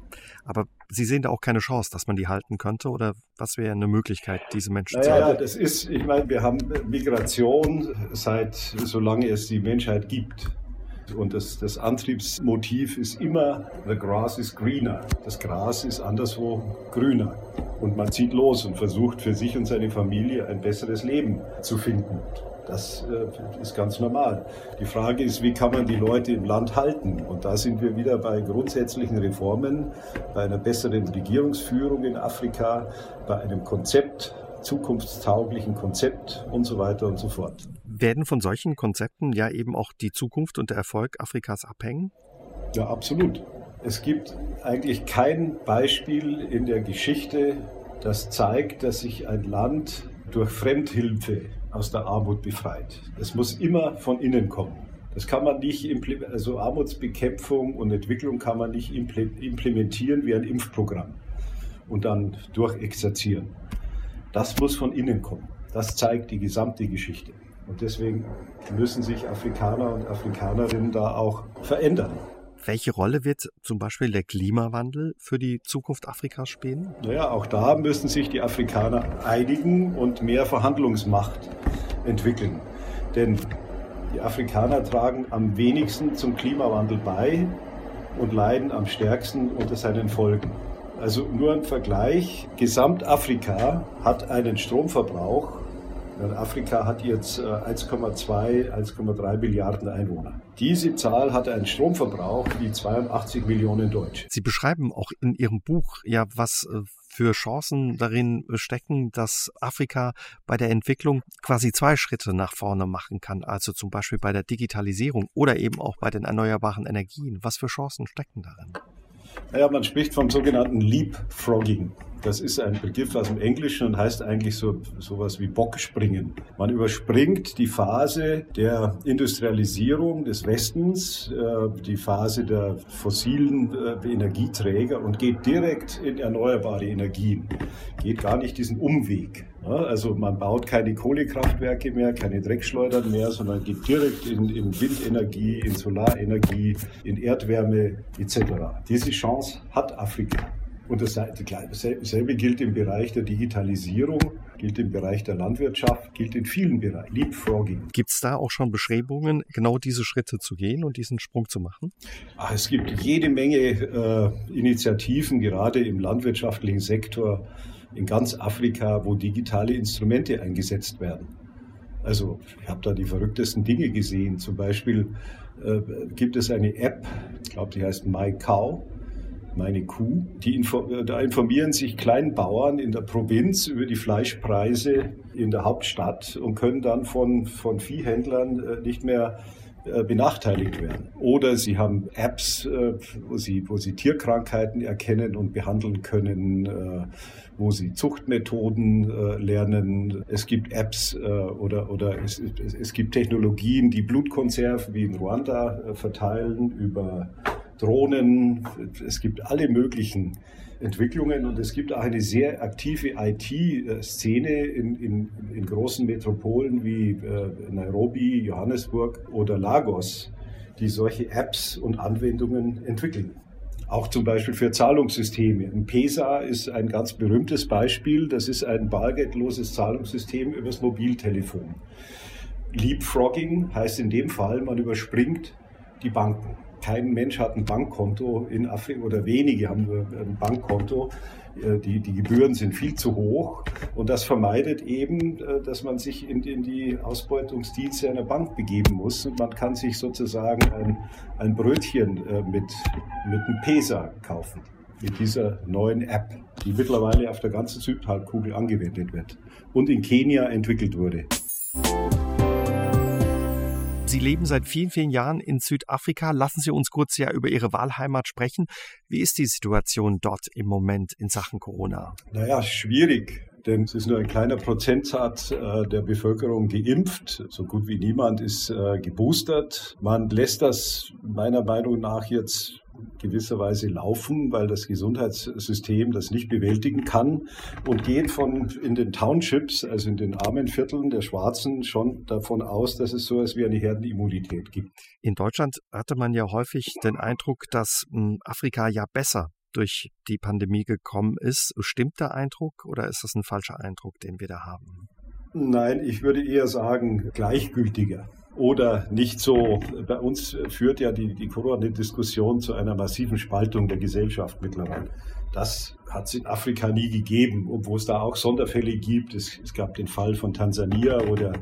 Aber Sie sehen da auch keine Chance, dass man die halten könnte? Oder was wäre eine Möglichkeit, diese Menschen naja, zu halten? Ja, das ist, ich meine, wir haben Migration seit solange es die Menschheit gibt. Und das, das Antriebsmotiv ist immer, the grass is greener. Das Gras ist anderswo grüner. Und man zieht los und versucht für sich und seine Familie ein besseres Leben zu finden. Das äh, ist ganz normal. Die Frage ist, wie kann man die Leute im Land halten? Und da sind wir wieder bei grundsätzlichen Reformen, bei einer besseren Regierungsführung in Afrika, bei einem Konzept, zukunftstauglichen Konzept und so weiter und so fort. Werden von solchen Konzepten ja eben auch die Zukunft und der Erfolg Afrikas abhängen? Ja, absolut. Es gibt eigentlich kein Beispiel in der Geschichte, das zeigt, dass sich ein Land durch Fremdhilfe aus der Armut befreit. Es muss immer von innen kommen. Das kann man nicht, also Armutsbekämpfung und Entwicklung kann man nicht implementieren wie ein Impfprogramm und dann durchexerzieren. Das muss von innen kommen. Das zeigt die gesamte Geschichte. Und deswegen müssen sich Afrikaner und Afrikanerinnen da auch verändern. Welche Rolle wird zum Beispiel der Klimawandel für die Zukunft Afrikas spielen? Naja, auch da müssen sich die Afrikaner einigen und mehr Verhandlungsmacht entwickeln. Denn die Afrikaner tragen am wenigsten zum Klimawandel bei und leiden am stärksten unter seinen Folgen. Also nur ein Vergleich. Gesamtafrika hat einen Stromverbrauch Afrika hat jetzt 1,2, äh, 1,3 Milliarden Einwohner. Diese Zahl hat einen Stromverbrauch wie 82 Millionen Deutsche. Sie beschreiben auch in Ihrem Buch ja, was äh, für Chancen darin stecken, dass Afrika bei der Entwicklung quasi zwei Schritte nach vorne machen kann, also zum Beispiel bei der Digitalisierung oder eben auch bei den erneuerbaren Energien. Was für Chancen stecken darin? Naja, man spricht vom sogenannten Leapfrogging. Das ist ein Begriff aus dem Englischen und heißt eigentlich so sowas wie Bockspringen. Man überspringt die Phase der Industrialisierung des Westens, äh, die Phase der fossilen äh, Energieträger und geht direkt in erneuerbare Energien. Geht gar nicht diesen Umweg. Also man baut keine Kohlekraftwerke mehr, keine Dreckschleudern mehr, sondern geht direkt in, in Windenergie, in Solarenergie, in Erdwärme etc. Diese Chance hat Afrika. Und dasselbe gilt im Bereich der Digitalisierung, gilt im Bereich der Landwirtschaft, gilt in vielen Bereichen. Leapfrogging. Gibt es da auch schon Bestrebungen, genau diese Schritte zu gehen und diesen Sprung zu machen? Ach, es gibt jede Menge äh, Initiativen, gerade im landwirtschaftlichen Sektor in ganz Afrika, wo digitale Instrumente eingesetzt werden. Also ich habe da die verrücktesten Dinge gesehen. Zum Beispiel äh, gibt es eine App, ich glaube, die heißt MyCow meine Kuh. Die info da informieren sich Kleinbauern in der Provinz über die Fleischpreise in der Hauptstadt und können dann von, von Viehhändlern äh, nicht mehr äh, benachteiligt werden. Oder sie haben Apps, äh, wo sie, wo sie Tierkrankheiten erkennen und behandeln können, wo sie Zuchtmethoden lernen. Es gibt Apps oder, oder es, es, es gibt Technologien, die Blutkonserven wie in Ruanda verteilen über Drohnen, es gibt alle möglichen Entwicklungen und es gibt auch eine sehr aktive IT-Szene in, in, in, großen Metropolen wie äh, Nairobi, Johannesburg oder Lagos, die solche Apps und Anwendungen entwickeln. Auch zum Beispiel für Zahlungssysteme. Ein PESA ist ein ganz berühmtes Beispiel. Das ist ein bargeldloses Zahlungssystem übers Mobiltelefon. Leapfrogging heißt in dem Fall, man überspringt die Banken. Kein Mensch hat ein Bankkonto in Afrika oder wenige haben nur ein Bankkonto. Äh, die, die Gebühren sind viel zu hoch und das vermeidet eben, äh, dass man sich in, in die Ausbeutungsdienste einer Bank begeben muss und man kann sich sozusagen ein, ein Brötchen äh, mit, mit einem Pesa kaufen mit dieser neuen App, die mittlerweile auf der ganzen Südhalbkugel angewendet wird und in Kenia entwickelt wurde. Sie leben seit vielen, vielen Jahren in Südafrika. Lassen Sie uns kurz ja über Ihre Wahlheimat sprechen. Wie ist die Situation dort im Moment in Sachen Corona? Naja, schwierig denn es ist nur ein kleiner Prozentsatz äh, der Bevölkerung geimpft. So gut wie niemand ist äh, geboostert. Man lässt das meiner Meinung nach jetzt gewisserweise laufen, weil das Gesundheitssystem das nicht bewältigen kann und geht von in den Townships, also in den armen Vierteln der Schwarzen, schon davon aus, dass es so etwas wie eine Herdenimmunität gibt. In Deutschland hatte man ja häufig den Eindruck, dass hm, Afrika ja besser durch die Pandemie gekommen ist. Stimmt der Eindruck oder ist das ein falscher Eindruck, den wir da haben? Nein, ich würde eher sagen, gleichgültiger oder nicht so. Bei uns führt ja die, die Corona-Diskussion zu einer massiven Spaltung der Gesellschaft mittlerweile. Das hat es in Afrika nie gegeben, obwohl es da auch Sonderfälle gibt. Es, es, gab den Fall von Tansania, wo der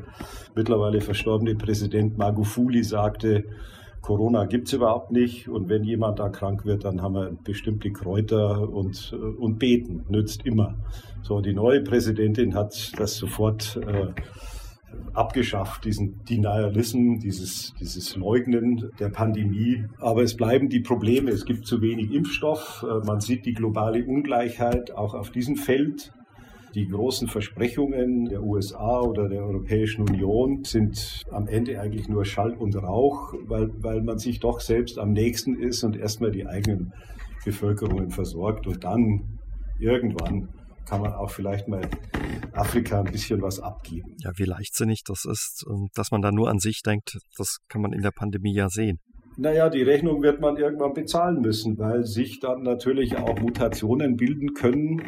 mittlerweile verstorbene Präsident Magufuli sagte, Corona gibt es überhaupt nicht und wenn jemand da krank wird, dann haben wir bestimmte Kräuter und, und beten, nützt immer. So, die neue Präsidentin hat das sofort äh, abgeschafft, diesen Denialism, dieses, dieses Leugnen der Pandemie. Aber es bleiben die Probleme. Es gibt zu wenig Impfstoff. Äh, man sieht die globale Ungleichheit auch auf diesem Feld. Die großen Versprechungen der USA oder der Europäischen Union sind am Ende eigentlich nur Schall und Rauch, weil, weil man sich doch selbst am nächsten ist und erstmal die eigenen Bevölkerungen versorgt und dann irgendwann kann man auch vielleicht mal Afrika ein bisschen was abgeben. Ja, wie leichtsinnig das ist, dass man da nur an sich denkt, das kann man in der Pandemie ja sehen. Naja, die Rechnung wird man irgendwann bezahlen müssen, weil sich dann natürlich auch Mutationen bilden können,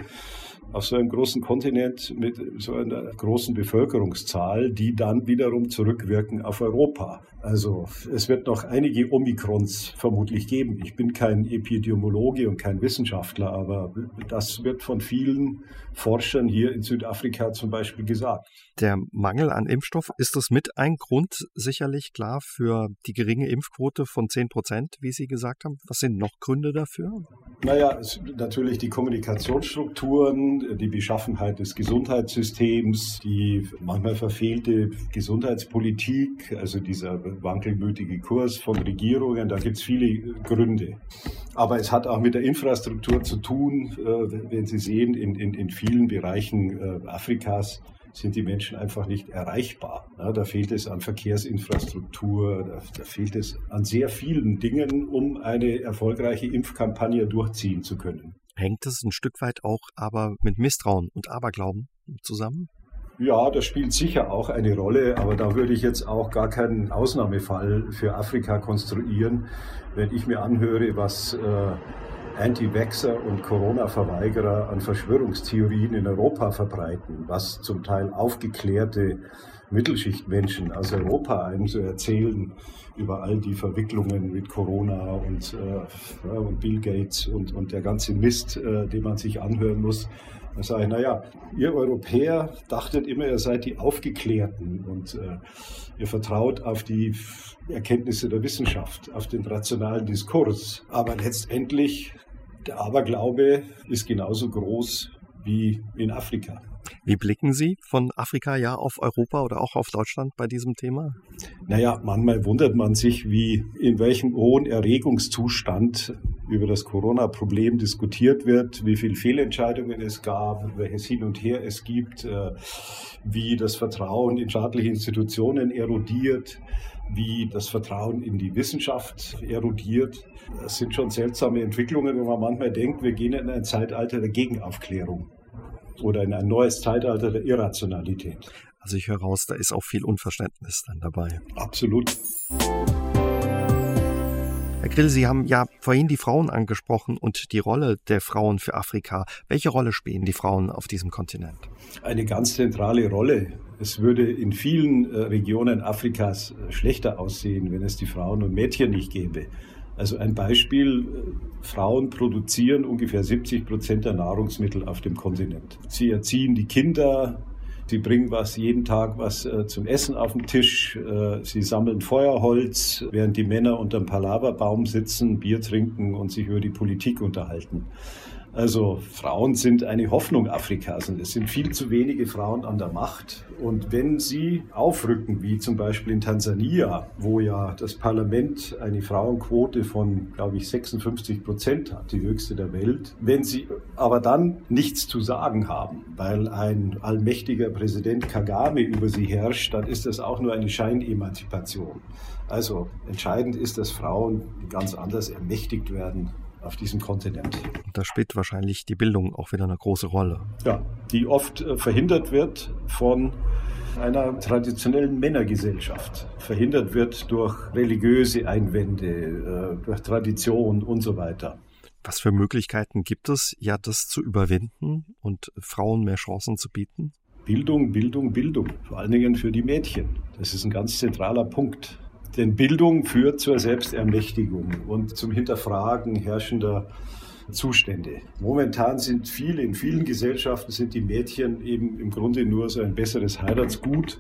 auf so einem großen Kontinent mit so einer großen Bevölkerungszahl, die dann wiederum zurückwirken auf Europa. Also es wird noch einige Omikrons vermutlich geben. Ich bin kein Epidemiologe und kein Wissenschaftler, aber das wird von vielen Forschern hier in Südafrika zum Beispiel gesagt. Der Mangel an Impfstoff, ist das mit ein Grund sicherlich klar für die geringe Impfquote von 10 Prozent, wie Sie gesagt haben? Was sind noch Gründe dafür? Naja, natürlich die Kommunikationsstrukturen, die Beschaffenheit des Gesundheitssystems, die manchmal verfehlte Gesundheitspolitik, also dieser wankelmütige Kurs von Regierungen, da gibt es viele Gründe. Aber es hat auch mit der Infrastruktur zu tun, äh, wenn Sie sehen, in, in, in vielen Bereichen äh, Afrikas sind die Menschen einfach nicht erreichbar. da fehlt es an Verkehrsinfrastruktur, da, fehlt es an sehr vielen Dingen, um eine erfolgreiche Impfkampagne durchziehen zu können. Hängt es ein Stück weit auch aber mit Misstrauen und Aberglauben zusammen? Ja, das spielt sicher auch eine Rolle, aber da würde ich jetzt auch gar keinen Ausnahmefall für Afrika konstruieren, wenn ich mir anhöre, was äh, Anti-Vaxxer und Corona-Verweigerer an Verschwörungstheorien in Europa verbreiten, was zum Teil aufgeklärte Mittelschichtmenschen aus Europa einem so erzählen über all die Verwicklungen mit Corona und, äh, und Bill Gates und, und der ganze Mist, äh, den man sich anhören muss. Da sage ich, naja, ihr Europäer dachtet immer, ihr seid die Aufgeklärten und äh, ihr vertraut auf die Erkenntnisse der Wissenschaft, auf den rationalen Diskurs. Aber letztendlich der Aberglaube ist genauso groß wie in Afrika. Wie blicken Sie von Afrika ja auf Europa oder auch auf Deutschland bei diesem Thema? Naja, manchmal wundert man sich, wie in welchem hohen Erregungszustand über das Corona-Problem diskutiert wird, wie viele Fehlentscheidungen es gab, welches Hin und Her es gibt, äh, wie das Vertrauen in staatliche Institutionen erodiert, wie das Vertrauen in die Wissenschaft erodiert. Das sind schon seltsame Entwicklungen, wo man manchmal denkt, wir gehen in ein Zeitalter der Gegenaufklärung oder in ein neues Zeitalter der Irrationalität. Also ich höre raus, da ist auch viel Unverständnis dann dabei. Absolut. Herr Grill, Sie haben ja vorhin die Frauen angesprochen und die Rolle der Frauen für Afrika. Welche Rolle spielen die Frauen auf diesem Kontinent? Eine ganz zentrale Rolle. Es würde in vielen äh, Regionen Afrikas äh, schlechter aussehen, wenn es die Frauen und Mädchen nicht gäbe. Also ein Beispiel, äh, Frauen produzieren ungefähr 70 Prozent der Nahrungsmittel auf dem Kontinent. Sie erziehen die Kinder, Sie bringen was jeden Tag was äh, zum Essen auf den Tisch. Äh, sie sammeln Feuerholz, während die Männer unterm Palaverbaum sitzen, Bier trinken und sich über die Politik unterhalten. Also Frauen sind eine Hoffnung Afrikas und es sind viel zu wenige Frauen an der Macht. Und wenn sie aufrücken, wie zum Beispiel in Tansania, wo ja das Parlament eine Frauenquote von, glaube ich, 56 Prozent hat, die höchste der Welt, wenn sie aber dann nichts zu sagen haben, weil ein allmächtiger Präsident Kagame über sie herrscht, dann ist das auch nur eine Scheinemanzipation. Also entscheidend ist, dass Frauen ganz anders ermächtigt werden auf diesem Kontinent. Da spielt wahrscheinlich die Bildung auch wieder eine große Rolle. Ja, die oft äh, verhindert wird von einer traditionellen Männergesellschaft, verhindert wird durch religiöse Einwände, äh, durch Tradition und so weiter. Was für Möglichkeiten gibt es, ja, das zu überwinden und Frauen mehr Chancen zu bieten? Bildung, Bildung, Bildung, vor allen Dingen für die Mädchen. Das ist ein ganz zentraler Punkt. Denn Bildung führt zur Selbstermächtigung und zum Hinterfragen herrschender Zustände. Momentan sind viele, in vielen Gesellschaften sind die Mädchen eben im Grunde nur so ein besseres Heiratsgut,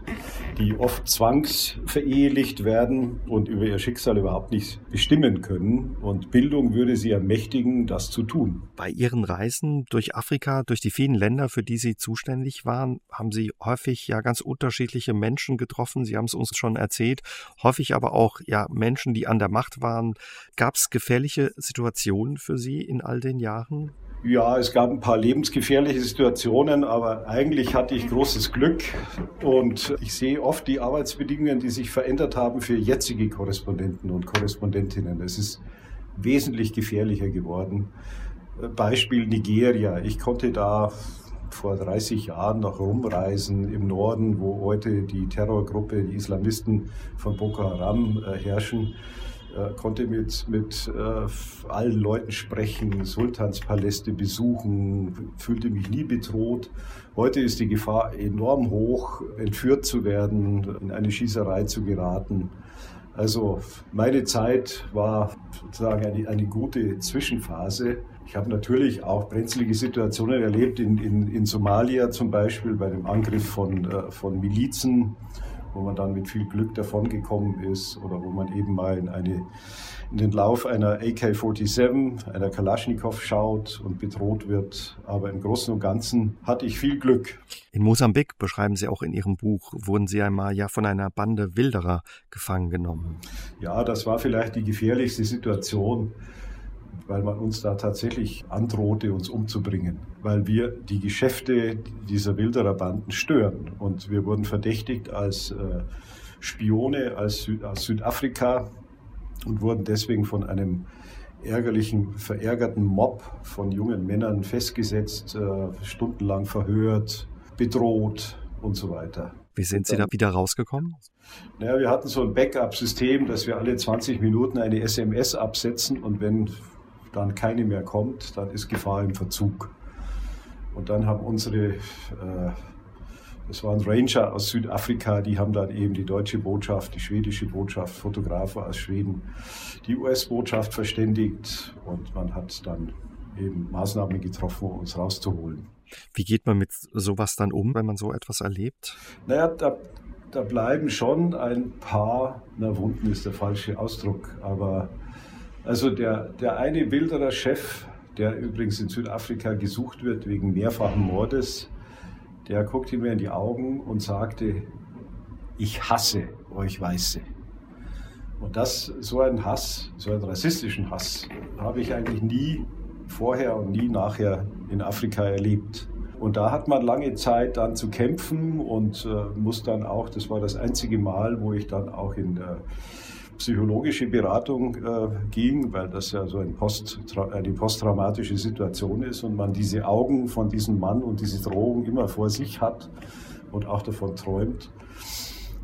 die oft zwangsverehelicht werden und über ihr Schicksal überhaupt nicht bestimmen können. Und Bildung würde sie ermächtigen, das zu tun. Bei Ihren Reisen durch Afrika, durch die vielen Länder, für die Sie zuständig waren, haben Sie häufig ja ganz unterschiedliche Menschen getroffen. Sie haben es uns schon erzählt. Häufig aber auch ja Menschen, die an der Macht waren. Gab es gefährliche Situationen für Sie in all all den Jahren? Ja, es gab ein paar lebensgefährliche Situationen, aber eigentlich hatte ich großes Glück und ich sehe oft die Arbeitsbedingungen, die sich verändert haben für jetzige Korrespondenten und Korrespondentinnen. Es ist wesentlich gefährlicher geworden. Beispiel Nigeria. Ich konnte da vor 30 Jahren noch rumreisen im Norden, wo heute die Terrorgruppe, die Islamisten von Boko Haram äh, herrschen äh, konnte mit, mit äh, allen Leuten sprechen, Sultanspaläste besuchen, fühlte mich nie bedroht. Heute ist die Gefahr enorm hoch, entführt zu werden, in eine Schießerei zu geraten. Also meine Zeit war sozusagen eine, eine gute Zwischenphase. Ich habe natürlich auch brenzlige Situationen erlebt, in, in, in Somalia zum Beispiel bei dem Angriff von, äh, von Milizen wo man dann mit viel Glück davongekommen ist oder wo man eben mal in, eine, in den Lauf einer AK-47, einer Kalaschnikow schaut und bedroht wird. Aber im Großen und Ganzen hatte ich viel Glück. In Mosambik, beschreiben Sie auch in Ihrem Buch, wurden Sie einmal ja von einer Bande Wilderer gefangen genommen. Ja, das war vielleicht die gefährlichste Situation weil man uns da tatsächlich androhte, uns umzubringen, weil wir die Geschäfte dieser Wildererbanden stören. Und wir wurden verdächtigt als äh, Spione als Süd aus Südafrika und wurden deswegen von einem ärgerlichen, verärgerten Mob von jungen Männern festgesetzt, äh, stundenlang verhört, bedroht und so weiter. Wie sind Sie da wieder rausgekommen? Naja, wir hatten so ein Backup-System, dass wir alle 20 Minuten eine SMS absetzen und wenn dann keine mehr kommt, dann ist Gefahr im Verzug. Und dann haben unsere, äh, das waren Ranger aus Südafrika, die haben dann eben die deutsche Botschaft, die schwedische Botschaft, Fotografen aus Schweden, die US-Botschaft verständigt und man hat dann eben Maßnahmen getroffen, um uns rauszuholen. Wie geht man mit sowas dann um, wenn man so etwas erlebt? Naja, da, da bleiben schon ein paar, na Wunden ist der falsche Ausdruck, aber also der, der eine Bilderer Chef, der übrigens in Südafrika gesucht wird wegen mehrfachen Mordes, der guckte mir in die Augen und sagte, ich hasse euch Weiße. Und das, so einen Hass, so einen rassistischen Hass, habe ich eigentlich nie vorher und nie nachher in Afrika erlebt. Und da hat man lange Zeit dann zu kämpfen und äh, muss dann auch, das war das einzige Mal, wo ich dann auch in äh, psychologische Beratung äh, ging, weil das ja so ein Post, eine posttraumatische Situation ist und man diese Augen von diesem Mann und diese Drohung immer vor sich hat und auch davon träumt.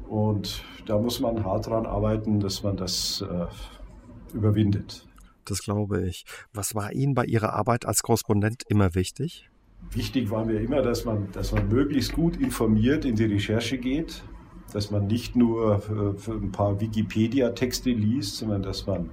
Und da muss man hart dran arbeiten, dass man das äh, überwindet. Das glaube ich. Was war Ihnen bei Ihrer Arbeit als Korrespondent immer wichtig? Wichtig war mir immer, dass man, dass man möglichst gut informiert in die Recherche geht, dass man nicht nur äh, ein paar Wikipedia-Texte liest, sondern dass man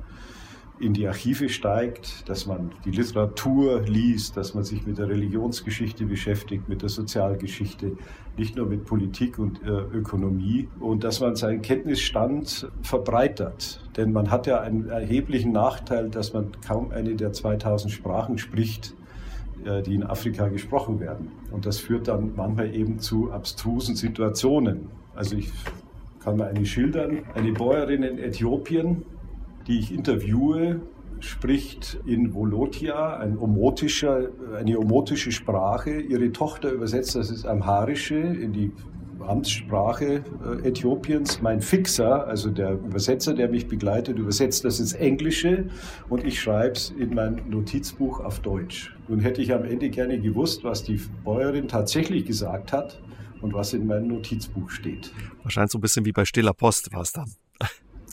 in die Archive steigt, dass man die Literatur liest, dass man sich mit der Religionsgeschichte beschäftigt, mit der Sozialgeschichte, nicht nur mit Politik und äh, Ökonomie und dass man seinen Kenntnisstand verbreitert. Denn man hat ja einen erheblichen Nachteil, dass man kaum eine der 2000 Sprachen spricht, äh, die in Afrika gesprochen werden. Und das führt dann manchmal eben zu abstrusen Situationen. Also ich kann mal eine schildern. Eine Bäuerin in Äthiopien, die ich interviewe, spricht in Volotia ein omotischer, eine omotische Sprache. Ihre Tochter übersetzt das ins Amharische, in die Amtssprache äh, Äthiopiens. Mein Fixer, also der Übersetzer, der mich begleitet, übersetzt das ins Englische und ich schreibe es in mein Notizbuch auf Deutsch. Nun hätte ich am Ende gerne gewusst, was die Bäuerin tatsächlich gesagt hat und was in meinem Notizbuch steht. Wahrscheinlich so ein bisschen wie bei Stiller Post war es dann.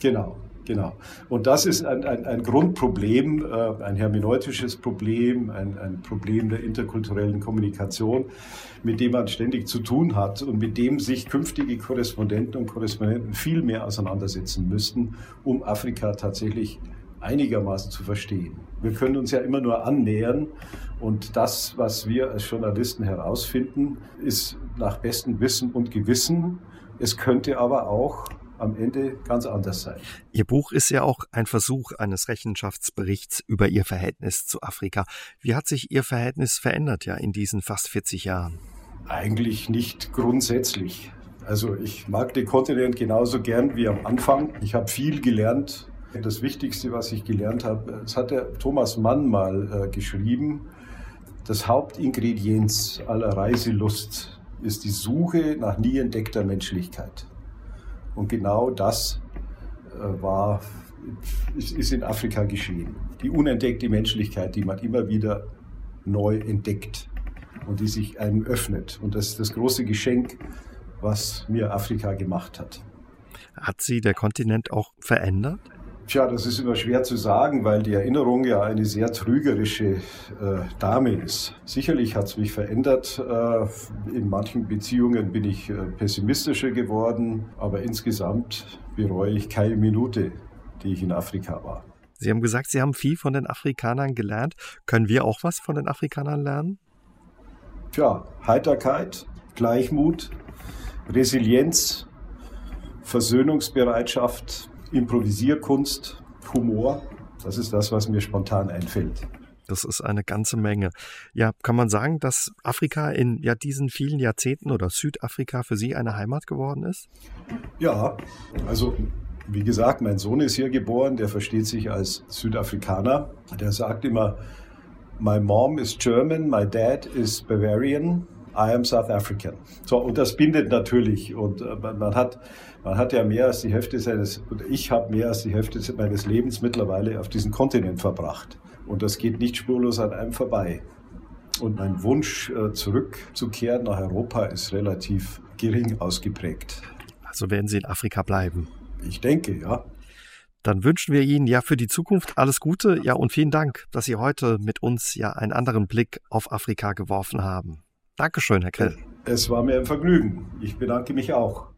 Genau, genau. Und das ist ein, ein, ein Grundproblem, äh, ein hermeneutisches Problem, ein, ein Problem der interkulturellen Kommunikation, mit dem man ständig zu tun hat und mit dem sich künftige Korrespondenten und Korrespondenten viel mehr auseinandersetzen müssten, um Afrika tatsächlich einigermaßen zu verstehen. Wir können uns ja immer nur annähern und das, was wir als Journalisten herausfinden, ist nach bestem Wissen und Gewissen. Es könnte aber auch am Ende ganz anders sein. Ihr Buch ist ja auch ein Versuch eines Rechenschaftsberichts über Ihr Verhältnis zu Afrika. Wie hat sich Ihr Verhältnis verändert ja in diesen fast 40 Jahren? Eigentlich nicht grundsätzlich. Also ich mag den Kontinent genauso gern wie am Anfang. Ich habe viel gelernt. Das Wichtigste, was ich gelernt habe, das hat der Thomas Mann mal äh, geschrieben. Das Hauptingredienz aller Reiselust ist die Suche nach nie entdeckter Menschlichkeit. Und genau das äh, war, ist in Afrika geschehen. Die unentdeckte Menschlichkeit, die man immer wieder neu entdeckt und die sich einem öffnet. Und das ist das große Geschenk, was mir Afrika gemacht hat. Hat sie der Kontinent auch verändert? Tja, das ist immer schwer zu sagen, weil die Erinnerung ja eine sehr trügerische äh, Dame ist. Sicherlich hat es mich verändert. Äh, in manchen Beziehungen bin ich äh, pessimistischer geworden, aber insgesamt bereue ich keine Minute, die ich in Afrika war. Sie haben gesagt, Sie haben viel von den Afrikanern gelernt. Können wir auch was von den Afrikanern lernen? Tja, Heiterkeit, Gleichmut, Resilienz, Versöhnungsbereitschaft, Improvisierkunst, Humor. Das ist das, was mir spontan einfällt. Das ist eine ganze Menge. Ja, kann man sagen, dass Afrika in ja diesen vielen Jahrzehnten oder Südafrika für Sie eine Heimat geworden ist? Ja, also wie gesagt, mein Sohn ist hier geboren, der versteht sich als Südafrikaner. Der sagt immer, my mom is German, my dad is Bavarian, I am South African. So, und das bindet natürlich. Und äh, man hat, man hat ja mehr als die Hälfte seines, und ich habe mehr als die Hälfte meines Lebens mittlerweile auf diesem Kontinent verbracht. Und das geht nicht spurlos an einem vorbei. Und mein Wunsch, äh, zurückzukehren nach Europa, ist relativ gering ausgeprägt. Also werden Sie in Afrika bleiben? Ich denke, ja. Dann wünschen wir Ihnen ja für die Zukunft alles Gute, ja und vielen Dank, dass Sie heute mit uns ja einen anderen Blick auf Afrika geworfen haben. Dankeschön, Herr Grill. Es war mir ein Vergnügen. Ich bedanke mich auch.